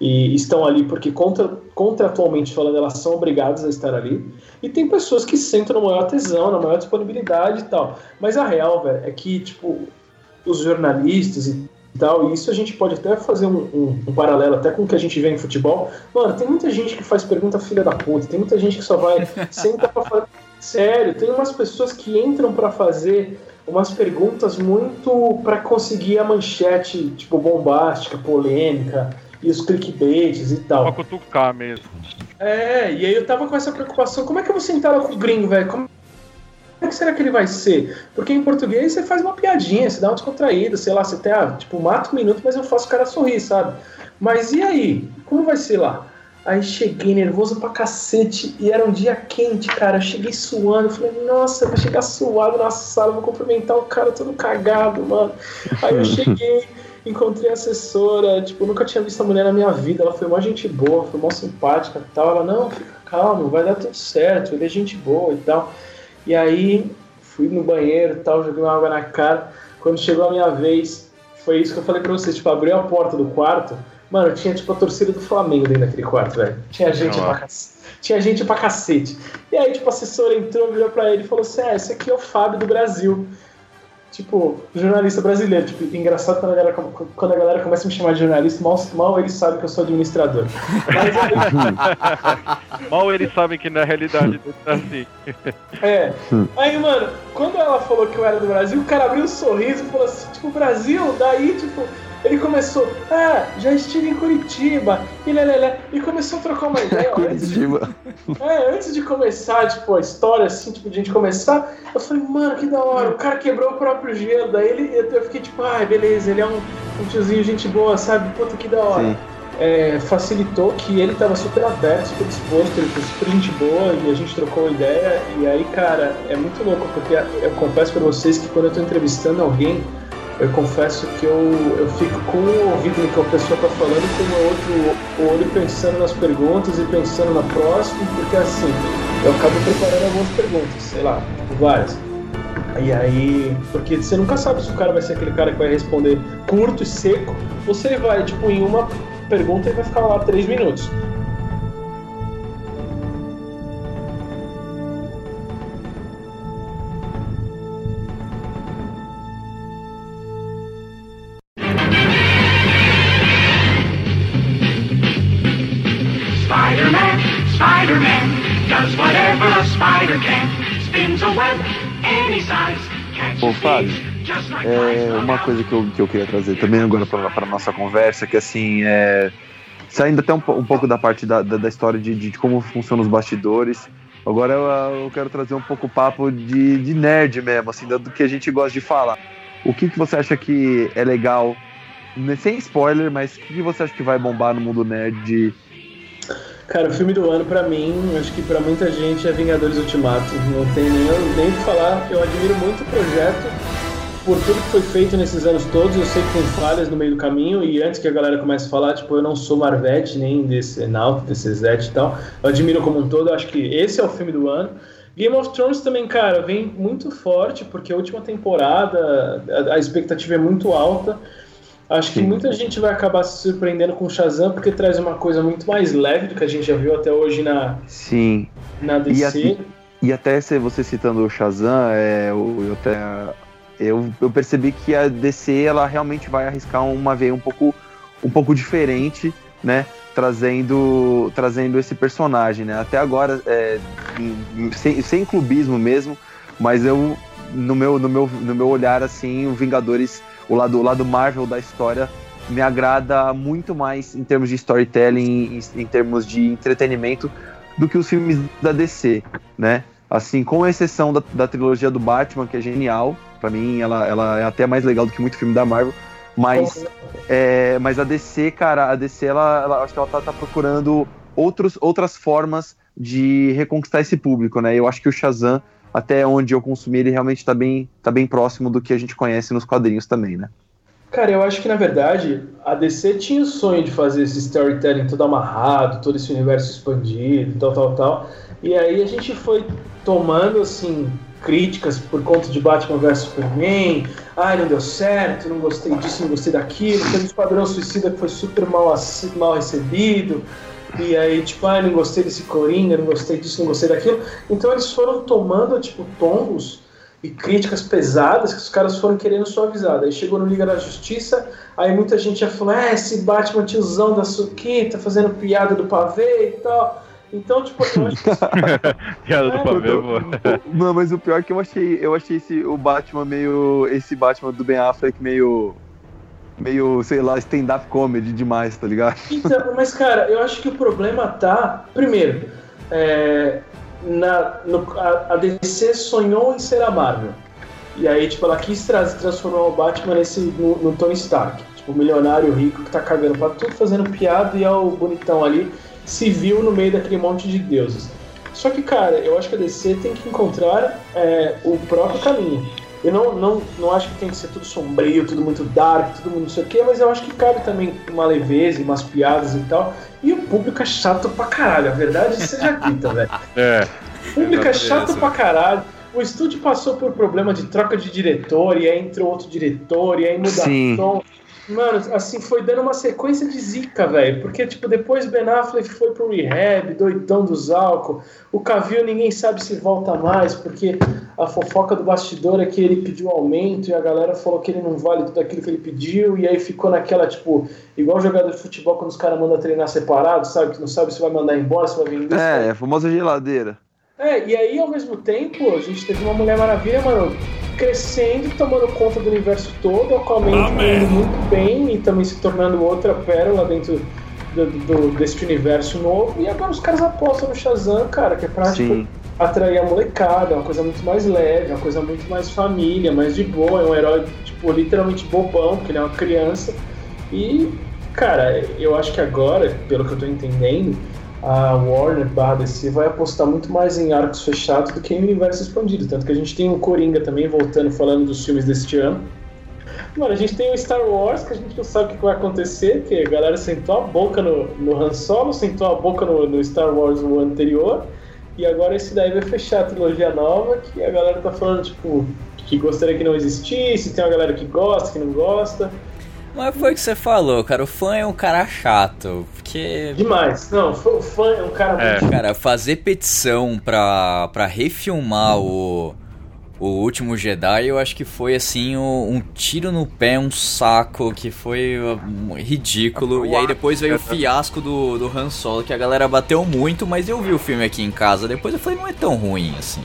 e estão ali porque contra, contratualmente falando elas são obrigadas a estar ali e tem pessoas que sentam no maior tesão, na maior disponibilidade e tal. Mas a real, velho, é que tipo os jornalistas e tal, e isso a gente pode até fazer um, um- um paralelo até com o que a gente vê em futebol. Mano, tem muita gente que faz pergunta filha da puta, tem muita gente que só vai senta pra fazer Sério, tem umas pessoas que entram pra fazer umas perguntas muito pra conseguir a manchete, tipo, bombástica, polêmica, e os clickbaits e Pra tal. cutucar mesmo. É, e aí eu tava com essa preocupação, como é que eu vou sentar lá com o gringo, velho? Como é que será que ele vai ser? Porque em português você faz uma piadinha, você dá uma descontraída, sei lá, você até, ah, tipo, mata um minuto, mas eu faço o cara sorrir, sabe? Mas e aí? Como vai ser lá? Aí cheguei nervoso pra cacete e era um dia quente, cara. Eu cheguei suando, falei, nossa, eu vou chegar suado na sala, vou cumprimentar o cara todo cagado, mano. Aí eu cheguei, encontrei a assessora, tipo, nunca tinha visto a mulher na minha vida. Ela foi uma gente boa, foi mó simpática e tal. Ela, não, fica calmo, vai dar tudo certo, ele é gente boa e tal. E aí fui no banheiro e tal, joguei uma água na cara. Quando chegou a minha vez, foi isso que eu falei pra vocês, tipo, abriu a porta do quarto. Mano, tinha tipo a torcida do Flamengo dentro daquele quarto, velho. Tinha gente pra cacete. Tinha gente pra cacete. E aí, tipo, a assessora entrou, virou pra ele e falou assim: É, esse aqui é o Fábio do Brasil. Tipo, jornalista brasileiro. Tipo, engraçado quando a galera, quando a galera começa a me chamar de jornalista, mal, mal eles sabem que eu sou administrador. Mas aí, Mal eles sabem que na realidade tá assim. É. Aí, mano, quando ela falou que eu era do Brasil, o cara abriu um sorriso e falou assim, tipo, Brasil? Daí, tipo, ele começou, ah, já estive em Curitiba, e lelele, e começou a trocar uma ideia. antes, de, Curitiba. é, antes de começar, tipo, a história, assim, tipo, de a gente começar, eu falei, mano, que da hora, o cara quebrou o próprio gelo, daí ele, eu fiquei tipo, ai, beleza, ele é um, um tiozinho, gente boa, sabe, puta, que da hora. Sim. É, facilitou que ele tava super aberto, super disposto, ele foi super gente boa e a gente trocou uma ideia. E aí, cara, é muito louco, porque eu confesso pra vocês que quando eu tô entrevistando alguém, eu confesso que eu, eu fico com o ouvido no que a pessoa tá falando e com o outro o olho pensando nas perguntas e pensando na próxima, porque assim, eu acabo preparando algumas perguntas, sei lá, tipo, várias. E aí, porque você nunca sabe se o cara vai ser aquele cara que vai responder curto e seco, ou se ele vai, tipo, em uma pergunta e vai ficar lá três minutos. Fábio, É, uma coisa que eu, que eu queria trazer também agora para nossa conversa, que assim, é, saindo até um, um pouco da parte da, da, da história de, de como funcionam os bastidores, agora eu, eu quero trazer um pouco o papo de, de nerd mesmo, assim, do que a gente gosta de falar. O que, que você acha que é legal, né, sem spoiler, mas o que, que você acha que vai bombar no mundo nerd? Cara, o filme do ano pra mim, acho que pra muita gente é Vingadores Ultimato. Não tem nem, nem o que falar. Eu admiro muito o projeto por tudo que foi feito nesses anos todos. Eu sei que tem falhas no meio do caminho e antes que a galera comece a falar, tipo, eu não sou Marvete, nem desse Nauta, desse Zete e tal. Eu admiro como um todo. Acho que esse é o filme do ano. Game of Thrones também, cara, vem muito forte porque a última temporada a, a expectativa é muito alta. Acho que Sim. muita gente vai acabar se surpreendendo com o Shazam porque traz uma coisa muito mais leve do que a gente já viu até hoje na, Sim, na E DC. assim- E até se você citando o Shazam, é, eu, até, eu, eu percebi que a DC ela realmente vai arriscar uma veia um pouco, um pouco diferente, né? Trazendo, trazendo esse personagem, né? Até agora, é, em- em- sem, sem clubismo mesmo, mas eu, no meu, no, meu, no meu olhar, assim, o Vingadores, o lado, o lado Marvel da história, me agrada muito mais em termos de storytelling, em, em termos de entretenimento, do que os filmes da DC, né? Assim, com exceção da, da trilogia do Batman, que é genial, pra mim ela, ela é até mais legal do que muito filme da Marvel, mas, é, mas a DC, cara, a DC, ela, ela- acho que ela tá, tá procurando outros, outras formas de reconquistar esse público, né? Eu acho que o Shazam, até onde eu consumi, ele realmente tá bem, tá bem próximo do que a gente conhece nos quadrinhos também, né? Cara, eu acho que na verdade a DC tinha o sonho de fazer esse storytelling todo amarrado, todo esse universo expandido, tal, tal, tal. E aí a gente foi tomando assim críticas por conta de Batman vs Superman. Ai, não deu certo, não gostei disso, não gostei daquilo. Teve o Esquadrão Suicida que foi super mal, mal recebido. E aí, tipo, ai, não gostei desse Coringa, não gostei disso, não gostei daquilo. Então eles foram tomando, tipo, tombos e críticas pesadas que os caras foram querendo suavizar. Aí chegou no Liga da Justiça, aí muita gente já falou, é, esse Batman tiozão da Suquita fazendo piada do pavê e tal. Então, tipo, eu acho que Piada do É, pavê, boa. Não, mas o pior é que eu achei, eu achei esse, o Batman meio. Esse Batman do Ben Affleck meio. Meio, sei lá, stand-up comedy demais, tá ligado? Então, mas cara, eu acho que o problema tá. Primeiro, é, na, no- a, a DC sonhou em ser a Marvel. E aí, tipo, ela quis tra transformar o Batman nesse, no, no Tony Stark. Tipo, o milionário rico que tá cagando pra tudo, fazendo piada e é o bonitão ali se viu no meio daquele monte de deuses. Só que, cara, eu acho que a DC tem que encontrar é, o próprio caminho. Eu não, não, não acho que tem que ser tudo sombrio, tudo muito dark, tudo muito não sei o quê, mas eu acho que cabe também uma leveza, e umas piadas e tal. E o público é chato pra caralho, a verdade seja dita, velho. É. O público é chato pra caralho. O estúdio passou por problema de troca de diretor, e aí entrou outro diretor, e aí muda Sim. som. Mano, assim, foi dando uma sequência de zica, velho. Porque, tipo, depois Ben Affleck foi pro rehab, doidão dos álcool. O Cavill ninguém sabe se volta mais, porque a fofoca do bastidor é que ele pediu aumento e a galera falou que ele não vale tudo aquilo que ele pediu. E aí ficou naquela, tipo, igual jogador de futebol quando os caras mandam treinar separado, sabe? Que não sabe se vai mandar embora, se vai vender. vai É, a famosa geladeira. É, e aí ao mesmo tempo a gente teve uma Mulher Maravilha, mano, crescendo, tomando conta do universo todo, Aquaman indo muito bem e também se tornando outra pérola dentro do, do- deste universo novo. E agora os caras apostam no Shazam, cara, que é pra tipo, atrair a molecada, uma coisa muito mais leve, uma coisa muito mais família, mais de boa, é um herói, tipo, literalmente bobão, porque ele é uma criança. E, cara, eu acho que agora, pelo que eu tô entendendo, a Warner barra DC vai apostar muito mais em arcos fechados do que em universo expandido. Tanto que a gente tem o Coringa também, voltando, falando dos filmes deste ano. Mano, a gente tem o Star Wars, que a gente não sabe o que vai acontecer, que a galera sentou a boca no, no Han Solo, sentou a boca no, no Star Wars o anterior, e agora esse daí vai fechar a trilogia nova, que a galera tá falando, tipo, que gostaria que não existisse, tem uma galera que gosta, que não gosta. Mas foi o que você falou, cara. O fã é um cara chato. Porque. Demais. Não, o fã é um cara É. muito Cara, fazer petição pra, pra refilmar o, o último Jedi, eu acho que foi assim um, um tiro no pé, um saco, que foi um, ridículo. E aí depois veio o fiasco do, do Han Solo, que a galera bateu muito, mas eu vi o filme aqui em casa. Depois eu falei, não é tão ruim assim.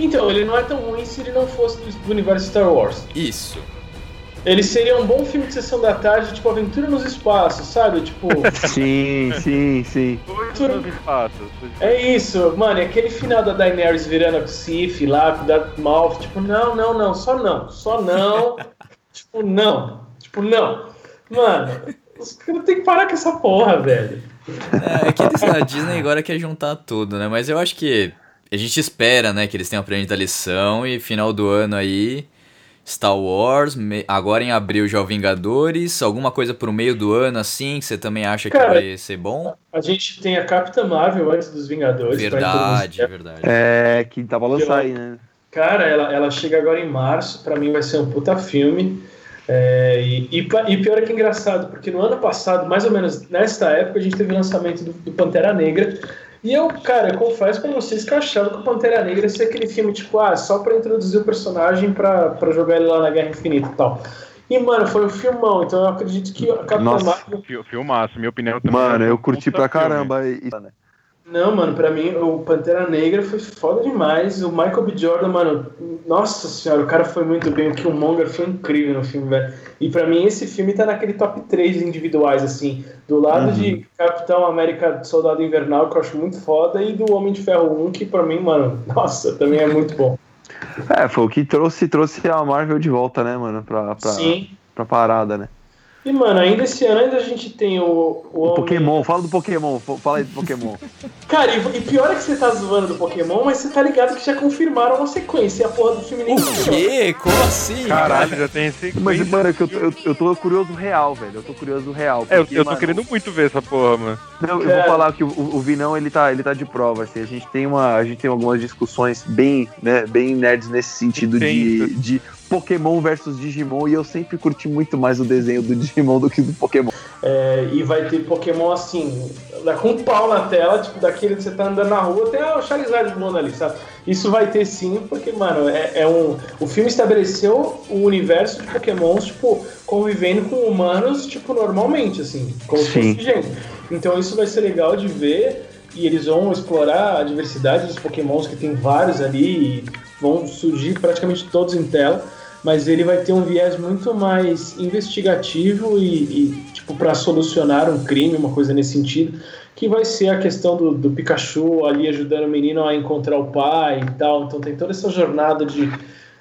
Então, ele não é tão ruim se ele não fosse do, do universo Star Wars. Isso. Ele seria um bom filme de sessão da tarde, tipo Aventura nos Espaços, sabe? Tipo, Sim, sim, sim. Dois nos espaços. é isso, mano, é aquele final da Daenerys virando a Sif lá, com o Dartmouth, tipo, não, não, não, só não, só não, tipo, não, tipo, não. Mano, os caras têm que parar com essa porra, velho. É, é que eles, a Disney agora quer juntar tudo, né? Mas eu acho que a gente espera, né, que eles tenham aprendido a lição e final do ano aí. Star Wars, me- agora em abril já o Vingadores, alguma coisa pro meio do ano assim, que você também acha que Cara, vai ser bom? A gente tem a Capitã Marvel antes dos Vingadores. Verdade, verdade. É, que tá pra lançar aí, né? Cara, ela, ela chega agora em março, pra mim vai ser um puta filme. É, e, e, e pior é que é engraçado, porque no ano passado, mais ou menos nesta época, a gente teve o lançamento do, do Pantera Negra. E eu, cara, eu confesso pra vocês que eu achava que o Pantera Negra ia ser aquele filme, tipo, ah, só pra introduzir o personagem pra, pra jogar ele lá na Guerra Infinita e tal. E, mano, foi um filmão, então eu acredito que a Capitã Nossa. Marvel. Fil- Filmaço, minha opinião também. Mano, é eu curti pra filme. caramba. E, né? Não, mano, pra mim o Pantera Negra foi foda demais. O Michael B. Jordan, mano, nossa senhora, o cara foi muito bem. O Killmonger foi incrível no filme, velho. E pra mim esse filme tá naquele top 3 individuais, assim. Do lado de Capitão América Soldado Invernal, que eu acho muito foda, e do Homem de Ferro 1, que pra mim, mano, nossa, também é muito bom. É, foi o que trouxe, trouxe a Marvel de volta, né, mano? Pra, pra, Sim. pra parada, né? E, mano, ainda esse ano ainda a gente tem o, o, Pokémon, fala do Pokémon, fala aí do Pokémon. Cara, e, e pior é que você tá zoando do Pokémon, mas você tá ligado que já confirmaram uma sequência e a porra do filme nem O quê? Como assim? Caralho, já tem esse. Mas, mano, é que eu, tô- eu, eu tô curioso real, velho. Eu tô curioso real. É, eu, porque, eu tô mano, querendo muito ver essa porra, mano. Não, eu Cara. vou falar que o, o, Vinão ele tá, ele tá de prova. Assim, a gente tem uma, a gente tem algumas discussões bem, né, bem nerds nesse sentido de, de Pokémon versus Digimon e eu sempre curti muito mais o desenho do Digimon do que do Pokémon. É, e vai ter Pokémon assim, com um pau na tela, tipo, daquele que você tá andando na rua, tem o Charizard voando ali, sabe? Isso vai ter sim, porque, mano, é, é um. O filme estabeleceu o universo de Pokémons, tipo, convivendo com humanos, tipo, normalmente, assim, como Sim. gente. Então isso vai ser legal de ver. E eles vão explorar a diversidade dos Pokémons, que tem vários ali, e vão surgir praticamente todos em tela. Mas ele vai ter um viés muito mais investigativo e, e tipo, para solucionar um crime, uma coisa nesse sentido, que vai ser a questão do, do Pikachu ali ajudando o menino a encontrar o pai e tal. Então tem toda essa jornada de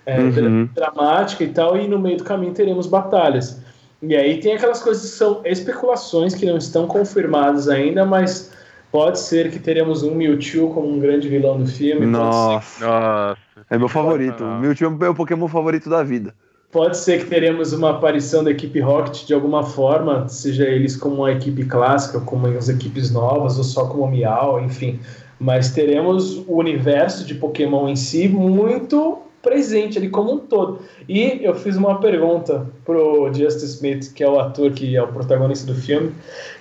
é, Uhum. dramática e tal, e no meio do caminho teremos batalhas. E aí tem aquelas coisas que são especulações que não estão confirmadas ainda, mas pode ser que teremos um Mewtwo como um grande vilão do filme. pode ser Nossa, Nossa. É meu favorito. Ah. O Mewtwo é o Pokémon favorito da vida. Pode ser que teremos uma aparição da equipe Rocket de alguma forma, seja eles como uma equipe clássica, como as equipes novas, ou só como Miau, enfim. Mas teremos o universo de Pokémon em si muito presente ali como um todo. E eu fiz uma pergunta pro Justin Smith, que é o ator que é o protagonista do filme,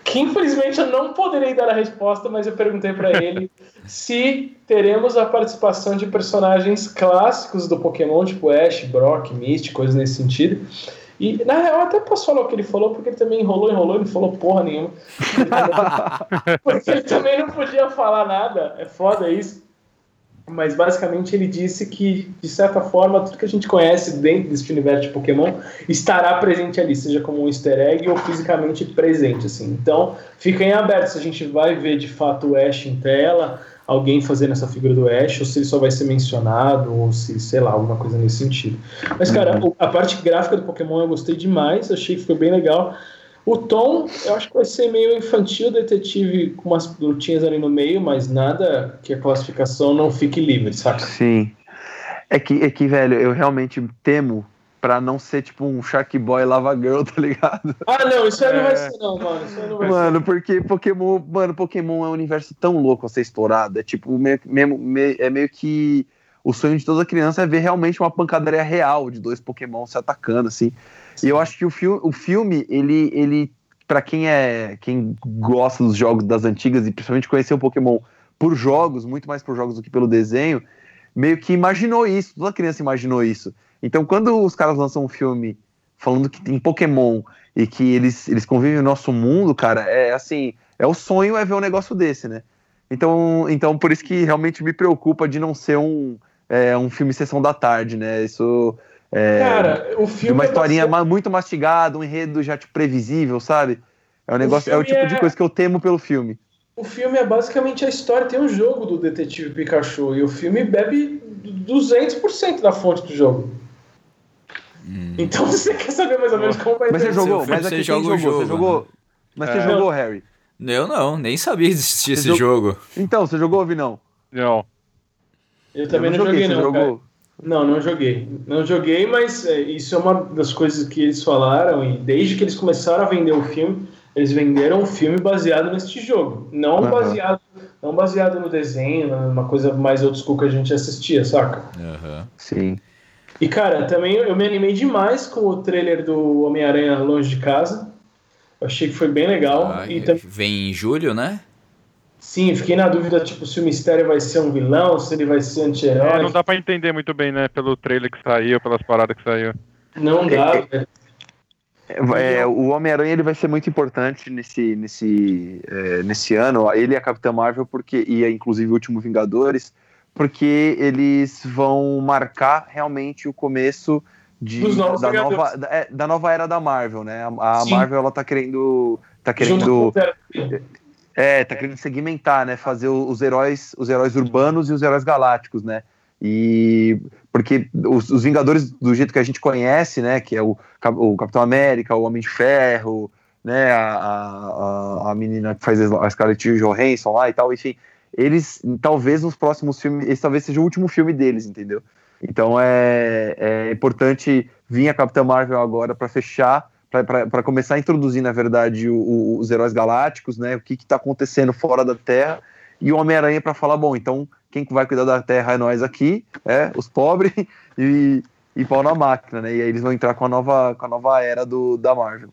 que infelizmente eu não poderei dar a resposta, mas eu perguntei para ele se teremos a participação de personagens clássicos do Pokémon, tipo Ash, Brock, Misty, coisas nesse sentido. E na real até posso falar o que ele falou, porque ele também enrolou, enrolou, ele não falou porra nenhuma. porque ele também não podia falar nada. É foda isso. Mas basicamente ele disse que, de certa forma, tudo que a gente conhece dentro desse universo de Pokémon estará presente ali, seja como um easter egg ou fisicamente presente. Assim. Então, fiquem abertos se a gente vai ver de fato o Ash em tela, alguém fazendo essa figura do Ash, ou se ele só vai ser mencionado, ou se, sei lá, alguma coisa nesse sentido. Mas, cara, o- a parte gráfica do Pokémon eu gostei demais, achei que foi bem legal. O tom, eu acho que vai ser meio infantil, detetive com umas lutinhas ali no meio, mas nada que a classificação não fique livre, saca? Sim. É que, é que, velho, eu realmente temo pra não ser tipo um Shark Boy Lava Girl, tá ligado? Ah, não, isso aí não vai É. ser, não, mano. Isso aí não vai Mano, porque Pokémon, mano, Pokémon é um universo tão louco a ser explorado. É tipo, meio, mesmo- me- é meio que o sonho de toda criança é ver realmente uma pancadaria real de dois Pokémon se atacando, assim. E eu acho que o, fil o filme, ele, ele para quem é quem gosta dos jogos das antigas e principalmente conhecer o Pokémon por jogos, muito mais por jogos do que pelo desenho, meio que imaginou isso, toda criança imaginou isso. Então, quando os caras lançam um filme falando que tem Pokémon e que eles, eles convivem no nosso mundo, cara, é assim, é o sonho é ver um negócio desse, né? Então, então por isso que realmente me preocupa de não ser um, é, um filme sessão da tarde, né? Isso é, Cara, o de filme. uma é historinha muito mastigada, um enredo já tipo previsível, sabe? É um negócio, é o tipo de é- coisa que eu temo pelo filme. O filme é basicamente a história. Tem um jogo do Detetive Pikachu e o filme bebe 200% da fonte do jogo. Então você quer saber mais ou menos como vai Mas ser você o jogou, filme, mas você aqui o jogou? Você jogo, jogou? né? Mas você É. jogou, Harry? Eu não, nem sabia que existia esse Você jogo. Então, você jogou, Vinão? Não. Eu também Eu não, joguei, você não. cara. jogou? Não, não joguei. Não joguei, mas é, isso é uma das coisas que eles falaram. E desde que eles começaram a vender o filme, eles venderam um filme baseado neste jogo. Não Aham. baseado não baseado no desenho, numa coisa mais old school que a gente assistia, saca? Aham. Sim. E cara, também eu me animei demais com o trailer do Homem-Aranha Longe de Casa. Eu achei que foi bem legal. Ah, e Vem em julho, né? Sim, fiquei na dúvida tipo se o Mistério vai ser um vilão, se ele vai ser É, anti-herói. não dá pra entender muito bem, né? Pelo trailer que saiu, pelas paradas que saiu. Não dá. velho. É, o Homem-Aranha ele vai ser muito importante nesse, nesse, é, nesse ano. Ele e a Capitã Marvel, porque, e é, inclusive o último Vingadores, porque eles vão marcar realmente o começo de, da, nova, da, é, da nova era da Marvel, né? A, a. Marvel ela tá querendo. Tá Junto querendo. É, tá querendo segmentar, né? Fazer os heróis, os heróis urbanos e os heróis galácticos, né? E porque os, os Vingadores do jeito que a gente conhece, né? Que é o, o Capitão América, o Homem de Ferro, né? A, a- a menina que faz a Scarlett Johansson lá e tal, enfim. Eles, talvez nos próximos filmes, esse talvez seja o último filme deles, entendeu? Então é, é importante vir a Capitã Marvel agora para fechar para começar a introduzir, na verdade, o- o- os heróis galácticos, né? O que está acontecendo fora da Terra, e o Homem-Aranha para falar, bom, então quem que vai cuidar da Terra é nós aqui, é, os pobres, e, e pau na máquina, né? E aí eles vão entrar com a nova, com a nova era do, da Marvel.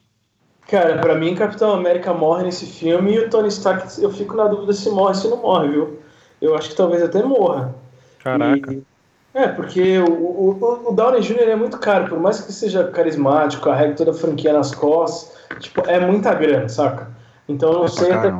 Cara, pra mim, Capitão América morre nesse filme e o Tony Stark, eu fico na dúvida se morre se não morre, viu? Eu acho que talvez até morra. Caraca. E- é, porque o, o, o Downey Jr. é muito caro, por mais que seja carismático, carregue toda a franquia nas costas, tipo, é muita grana, saca? Então eu não sei até,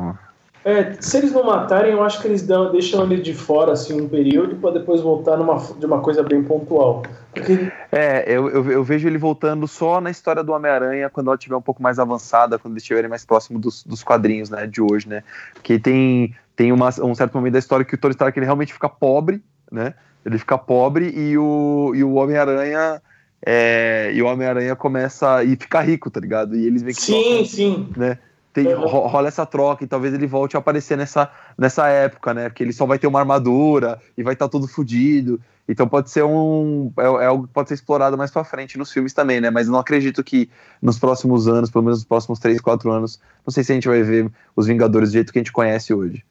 É, se eles não matarem, eu acho que eles dão, deixam ele de fora assim um período para depois voltar numa, de uma coisa bem pontual. Porque É, eu, eu, eu vejo ele voltando só na história do Homem-Aranha quando ela estiver um pouco mais avançada, quando eles estiverem mais próximo dos, dos quadrinhos, né, de hoje, né? Porque tem, tem uma, um certo momento da história que o Tony Stark ele realmente fica pobre, né? Ele fica pobre e o, e o Homem-Aranha é, e o Homem-Aranha começa e fica rico, tá ligado? E eles meio que sim, sim. né? Tem, ro- rola essa troca e talvez ele volte a aparecer nessa, nessa época, né? Porque ele só vai ter uma armadura e vai estar todo fudido. Então pode ser um. É, é algo que pode ser explorado mais pra frente nos filmes também, né? Mas não acredito que nos próximos anos, pelo menos nos próximos 3, 4 anos, não sei se a gente vai ver os Vingadores do jeito que a gente conhece hoje.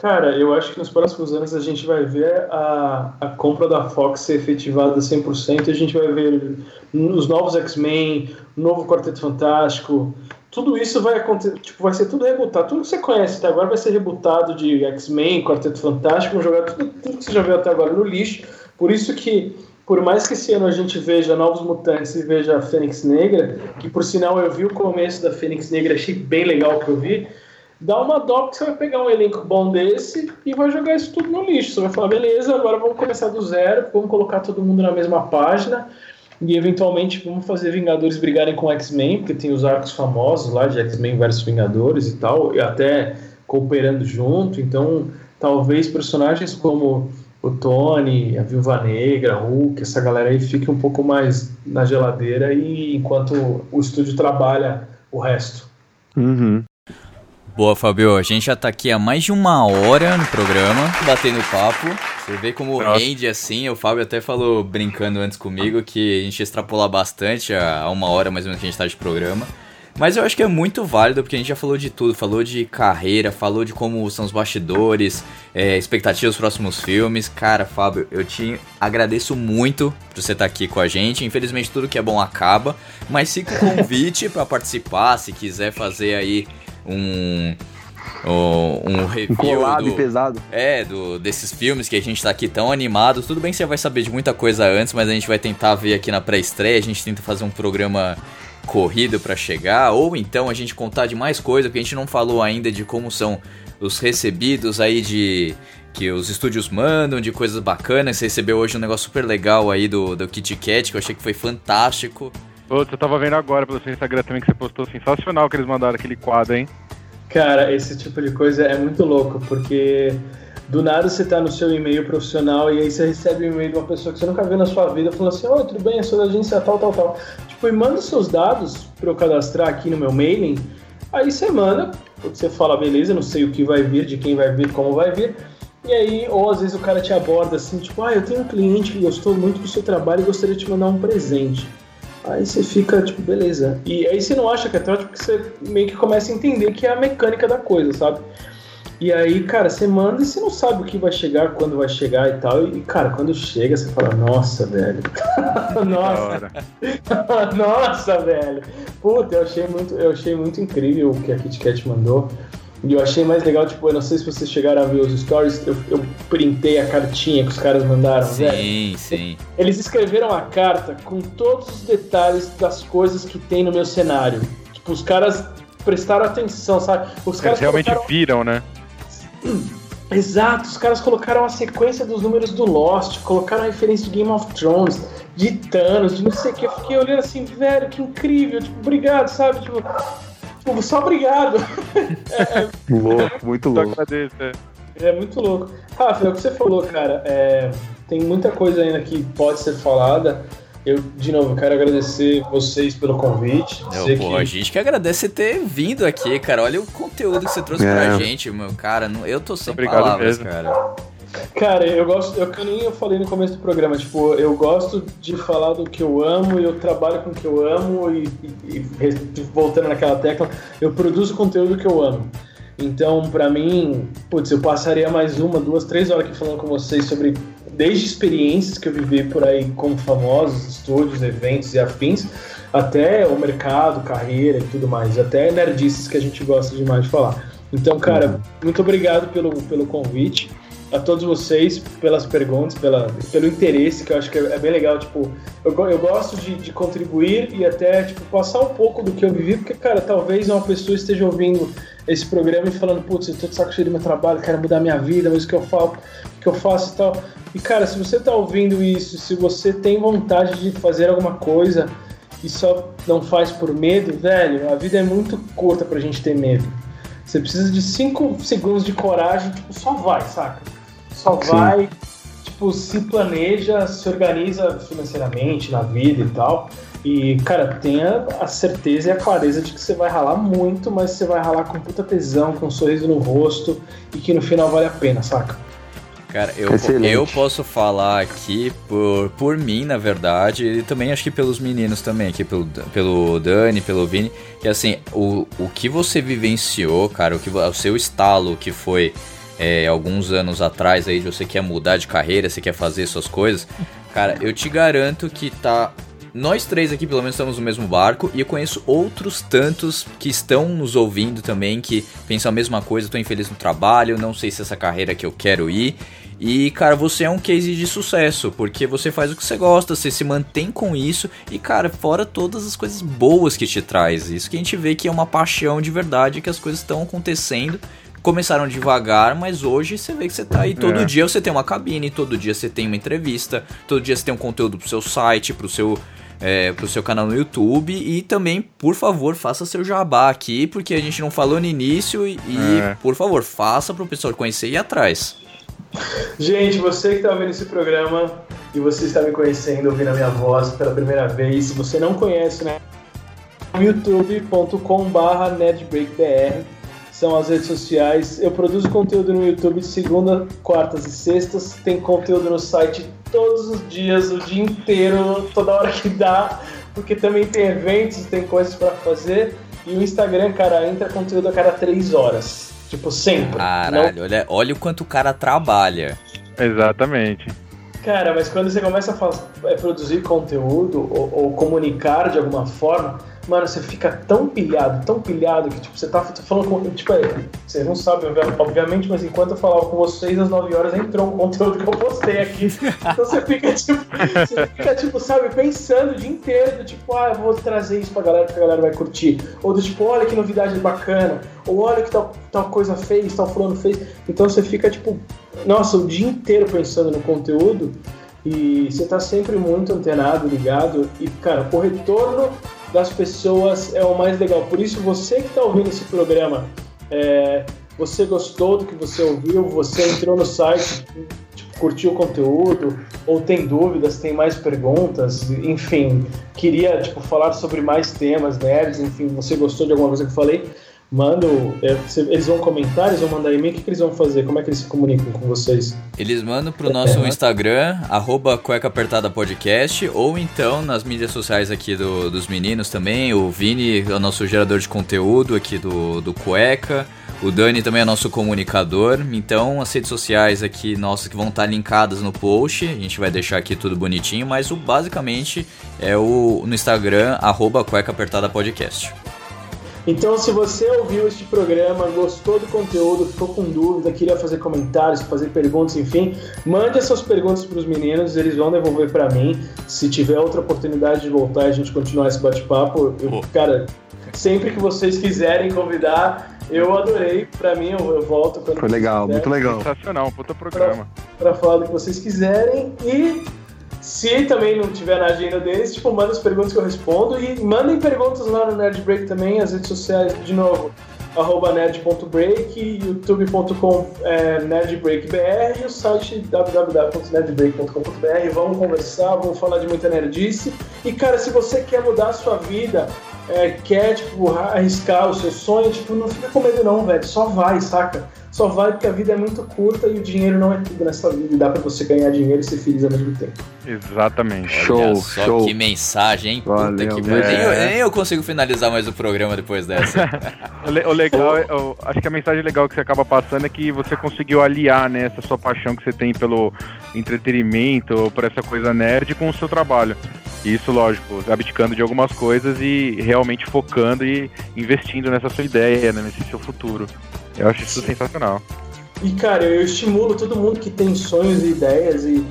Cara, eu acho que nos próximos anos a gente vai ver a, a compra da Fox ser efetivada 100% e a gente vai ver os novos X-Men, novo Quarteto Fantástico. Tudo isso vai acontecer, tipo, vai ser tudo rebutado. Tudo que você conhece até agora vai ser rebutado de X-Men, Quarteto Fantástico, jogar tudo, tudo que você já viu até agora no lixo. Por isso que, por mais que esse ano a gente veja Novos Mutantes e veja a Fênix Negra, que por sinal eu vi o começo da Fênix Negra, achei bem legal o que eu vi, dá uma dó porque você vai pegar um elenco bom desse e vai jogar isso tudo no lixo. Você vai falar, beleza, agora vamos começar do zero, vamos colocar todo mundo na mesma página e eventualmente vamos fazer Vingadores brigarem com X-Men, porque tem os arcos famosos lá de X-Men versus Vingadores e tal, e até cooperando junto. Então, talvez personagens como o Tony, a Viúva Negra, Hulk, essa galera aí fique um pouco mais na geladeira e enquanto o estúdio trabalha o resto. Uhum. Boa, Fabio. A gente já tá aqui há mais de uma hora no programa, batendo papo. Você vê como Nossa. rende assim. O Fábio até falou, brincando antes comigo, que a gente extrapola bastante a uma hora mais ou menos que a gente tá de programa. Mas eu acho que é muito válido, porque a gente já falou de tudo. Falou de carreira, falou de como são os bastidores, é, expectativas dos próximos filmes. Cara, Fábio, eu te agradeço muito por você estar aqui com a gente. Infelizmente tudo que é bom acaba. Mas fica o convite pra participar, se quiser fazer aí um um, review colado do, pesado. é, do, desses filmes que a gente tá aqui tão animado. Tudo bem que você vai saber de muita coisa antes, mas a gente vai tentar ver aqui na pré-estreia. A gente tenta fazer um programa corrido pra chegar, ou então a gente contar de mais coisa, porque a gente não falou ainda de como são os recebidos aí de que os estúdios mandam, de coisas bacanas. Você recebeu hoje um negócio super legal aí do, do Kit Kat, que eu achei que foi fantástico. Putz, eu tava vendo agora pelo seu Instagram também que você postou sensacional que eles mandaram aquele quadro, hein? Cara, esse tipo de coisa é muito louco, porque do nada você tá no seu e-mail profissional e aí você recebe um e-mail de uma pessoa que você nunca viu na sua vida falando assim, oi, tudo bem, eu sou da agência tal, tal, tal. Tipo, e manda seus dados pra eu cadastrar aqui no meu mailing. Aí você manda, você fala, beleza, não sei o que vai vir, de quem vai vir, como vai vir. E aí, ou às vezes o cara te aborda assim, tipo, ah, eu tenho um cliente que gostou muito do seu trabalho e gostaria de te mandar um presente. Aí você fica, tipo, beleza. E aí você não acha que é trote porque você meio que começa a entender que é a mecânica da coisa, sabe? E aí, cara, você manda e você não sabe o que vai chegar, quando vai chegar e tal. E, cara, quando chega, você fala, nossa, velho. Nossa, nossa, velho. Puta, eu achei muito, eu achei muito incrível o que a Kit Kat mandou. E eu achei mais legal, tipo, eu não sei se vocês chegaram a ver os stories, eu, eu printei a cartinha que os caras mandaram, velho. Sim, sim. Eles escreveram a carta com todos os detalhes das coisas que tem no meu cenário. Tipo, os caras prestaram atenção, sabe? Os Eles caras realmente colocaram... viram, né? Exato, os caras colocaram a sequência dos números do Lost, colocaram a referência de Game of Thrones, de Thanos, de não sei o que. Eu fiquei olhando assim, velho, que incrível, tipo, obrigado, sabe? Tipo, tipo só obrigado. é, Louco, muito louco. agradeço, é. é muito louco. Rafa, é o que você falou, cara. é, tem muita coisa ainda que pode ser falada. Eu, de novo, quero agradecer vocês pelo convite. Eu, pô, que- a gente que agradece você ter vindo aqui, cara. Olha o conteúdo que você trouxe pra É. gente, meu. Cara, não- eu tô sem Obrigado palavras, mesmo. cara. Cara, eu gosto, eu que nem eu falei no começo do programa, tipo, eu gosto de falar do que eu amo, e eu trabalho com o que eu amo e, e- e voltando naquela tecla, eu produzo conteúdo que eu amo. Então, pra mim, putz, eu passaria mais uma, duas, três horas aqui falando com vocês sobre desde experiências que eu vivi por aí com famosos estúdios, eventos e afins, até o mercado, carreira e tudo mais, até nerdices que a gente gosta demais de falar. Então, cara, muito obrigado pelo, pelo convite. A todos vocês pelas perguntas, pela, pelo interesse, que eu acho que é, é bem legal. Tipo, eu, eu gosto de, de contribuir e até tipo, passar um pouco do que eu vivi, porque, cara, talvez uma pessoa esteja ouvindo esse programa e falando, putz, eu tô de saco cheio do meu trabalho, quero mudar minha vida, mas o que eu falo, que eu faço e tal. E, cara, se você tá ouvindo isso, se você tem vontade de fazer alguma coisa e só não faz por medo, velho, a vida é muito curta pra gente ter medo. Você precisa de 5 segundos de coragem, tipo, só vai, saca? Só Sim. vai, tipo, se planeja, se organiza financeiramente na vida e tal. E, cara, tenha a certeza e a clareza de que você vai ralar muito, mas você vai ralar com puta tesão, com um sorriso no rosto e que no final vale a pena, saca? Cara, eu, Excelente. eu posso falar aqui por, por mim, na verdade, e também acho que pelos meninos também, aqui pelo, pelo Dani, pelo Vini, que assim, o, o que você vivenciou, cara, o, que, o seu estalo que foi é, alguns anos atrás aí, de você quer mudar de carreira, você quer fazer suas coisas, cara, eu te garanto que tá nós três aqui, pelo menos, estamos no mesmo barco e eu conheço outros tantos que estão nos ouvindo também, que pensam a mesma coisa, tô infeliz no trabalho, não sei se essa carreira que eu quero ir. E, cara, você é um case de sucesso, porque você faz o que você gosta, você se mantém com isso e, cara, fora todas as coisas boas que te traz. Isso que a gente vê que é uma paixão de verdade, que as coisas estão acontecendo. Começaram devagar, mas hoje você vê que você tá aí todo É. dia você tem uma cabine, todo dia você tem uma entrevista, todo dia você tem um conteúdo pro seu site, pro seu é, pro seu canal no YouTube e também, por favor, faça seu jabá aqui, porque a gente não falou no início e, É. por favor, faça pro pessoal conhecer e ir atrás. Gente, você que tá ouvindo esse programa e você está me conhecendo, ouvindo a minha voz pela primeira vez, se você não conhece, né? youtube.com.br nerdbreakbr são as redes sociais. Eu produzo conteúdo no YouTube de segunda, quartas e sextas. Tem conteúdo no site todos os dias, o dia inteiro, toda hora que dá, porque também tem eventos, tem coisas para fazer. E o Instagram, cara, entra conteúdo a cada três horas. Tipo, sempre. Não Caralho, olha, olha o quanto o cara trabalha. Exatamente. Cara, mas quando você começa a é, produzir conteúdo ou, ou comunicar de alguma forma, mano, você fica tão pilhado, tão pilhado que tipo, você tá falando com. Tipo, é, vocês não sabem, obvia- obviamente, mas enquanto eu falava com vocês às 9 horas entrou um conteúdo que eu postei aqui. Então você fica, tipo, você fica, tipo, sabe, pensando o dia inteiro, tipo, ah, eu vou trazer isso pra galera que a galera vai curtir. Ou do tipo, olha que novidade bacana, ou olha que tal, tal coisa fez, tal fulano fez. Então você fica, tipo, nossa, o dia inteiro pensando no conteúdo e você tá sempre muito antenado, ligado. E, cara, o retorno das pessoas é o mais legal. Por isso, você que tá ouvindo esse programa, é, você gostou do que você ouviu, você entrou no site, tipo, curtiu o conteúdo, ou tem dúvidas, tem mais perguntas, enfim, queria tipo, falar sobre mais temas nerds, enfim, você gostou de alguma coisa que eu falei, manda. o- é, eles vão comentar, eles vão mandar e-mail, o que, que eles vão fazer? Como é que eles se comunicam com vocês? Eles mandam pro nosso Instagram, arroba Cueca Apertada Podcast, ou então nas mídias sociais aqui do- dos meninos também. O Vini é o nosso gerador de conteúdo aqui do, do Cueca. O Dani também é nosso comunicador. Então, as redes sociais aqui nossas que vão estar linkadas no post. A gente vai deixar aqui tudo bonitinho, mas o basicamente é o no Instagram, arroba Cueca Apertada Podcast. Então, se você ouviu este programa, gostou do conteúdo, ficou com dúvida, queria fazer comentários, fazer perguntas, enfim, mande as suas perguntas para os meninos, eles vão devolver para mim. Se tiver outra oportunidade de voltar e a gente continuar esse bate-papo, eu- cara, sempre que vocês quiserem convidar, eu adorei. Para mim, eu, eu volto Foi legal, quiser muito legal. Sensacional, um puta programa. para falar do que vocês quiserem e se também não tiver na agenda deles, tipo, manda as perguntas que eu respondo e mandem perguntas lá no Nerd Break também, as redes sociais, de novo, arroba nerd.break, youtube.com é, nerdbreakbr e o site www.nerdbreak.com.br. Vamos conversar, vamos falar de muita nerdice. E, cara, se você quer mudar a sua vida, é, quer, tipo, arriscar o seu sonho, tipo, não fica com medo não, velho. Só vai, saca? Só vai porque a vida é muito curta e o dinheiro não é tudo nessa vida. E dá pra você ganhar dinheiro e ser feliz ao mesmo tempo. Exatamente. Show, Olha só show. que mensagem, hein? Puta Valeu, que mesmo. pariu. Nem, eu- É. nem eu consigo finalizar mais o programa depois dessa. O, le- o legal, é- o- acho que a mensagem legal que você acaba passando é que você conseguiu aliar né, essa sua paixão que você tem pelo entretenimento, ou por essa coisa nerd, com o seu trabalho. E Isso, lógico, abdicando de algumas coisas e realmente focando e investindo nessa sua ideia, né, nesse seu futuro. Eu acho isso sensacional. E, cara, eu estimulo todo mundo que tem sonhos e ideias e,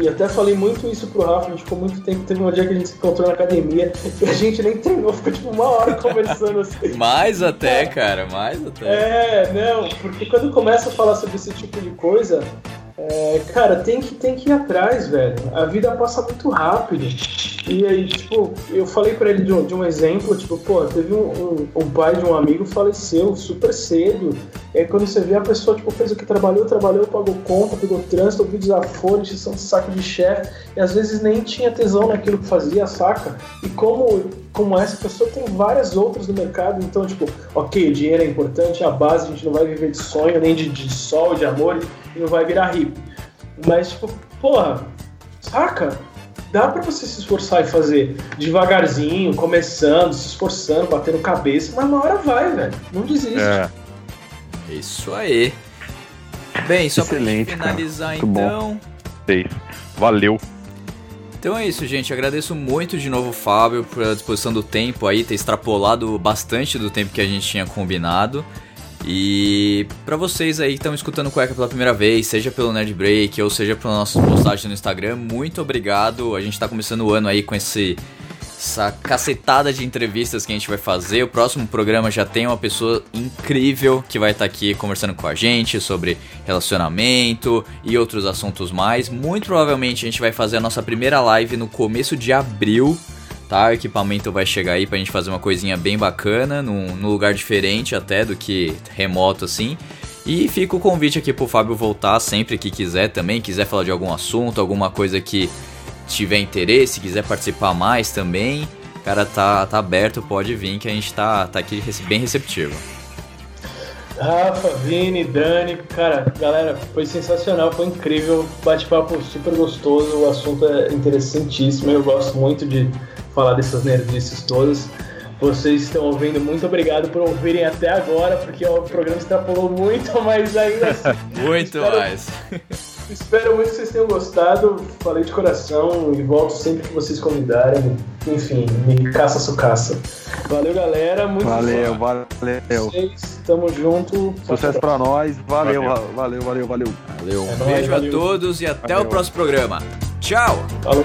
e até falei muito isso pro Rafa, a gente ficou muito tempo, teve um dia que a gente se encontrou na academia e a gente nem treinou, ficou tipo uma hora conversando assim. Mais até, cara, mais até. É, não, porque quando começa a falar sobre esse tipo de coisa, é, cara, tem que, tem que ir atrás, velho. A vida passa muito rápido. E aí, tipo, eu falei pra ele de um, de um exemplo, tipo, pô, teve um, um, um pai de um amigo faleceu super cedo. E aí quando você vê a pessoa, tipo, fez o que trabalhou, trabalhou, pagou conta, pegou trânsito, ouviu desaforo, encheção de saco de chefe, e às vezes nem tinha tesão naquilo que fazia, saca? E como, como essa pessoa tem várias outras no mercado, então, tipo, ok, o dinheiro é importante, é a base, a gente não vai viver de sonho, nem de, de sol, de amor, não vai virar hippie. Mas, tipo, porra, saca? Dá pra você se esforçar e fazer devagarzinho, começando, se esforçando, batendo cabeça, mas uma hora vai, velho. Não desiste. É. Isso aí. Bem, só Excelente, pra finalizar cara. Muito então. Seis. Valeu. Então é isso, gente. Agradeço muito de novo o Fábio pela disposição do tempo aí, ter extrapolado bastante do tempo que a gente tinha combinado. E pra vocês aí que estão escutando Cueca pela primeira vez, seja pelo Nerd Break ou seja pelas nossas postagens no Instagram, muito obrigado. A gente tá começando o ano aí com esse essa cacetada de entrevistas que a gente vai fazer. O próximo programa já tem uma pessoa incrível que vai estar aqui conversando com a gente sobre relacionamento e outros assuntos mais. Muito provavelmente a gente vai fazer a nossa primeira live no começo de abril. Tá, o equipamento vai chegar aí pra gente fazer uma coisinha bem bacana, num, num lugar diferente até do que remoto assim. E fica o convite aqui pro Fábio voltar sempre que quiser também, quiser falar de algum assunto, alguma coisa que tiver interesse, quiser participar mais também, cara, tá, tá aberto, pode vir que a gente tá, tá aqui bem receptivo. Rafa, Vini, Dani, cara, galera, foi sensacional, foi incrível, bate-papo super gostoso, o assunto é interessantíssimo, eu gosto muito de falar dessas nerdices todas. Vocês estão ouvindo, muito obrigado por ouvirem até agora, porque o programa extrapolou muito, mas ainda assim. Muito espero- mais. Espero muito que vocês tenham gostado. Falei de coração e volto sempre que vocês convidarem. Enfim, me caça sucaça. Valeu, galera. Muito Valeu, bom. valeu. Vocês, tamo junto. Sucesso pra nós. Valeu, Valeu. valeu, valeu, valeu. Valeu, um É nóis, beijo valeu. a todos e até o Valeu. próximo programa. Tchau! Falou.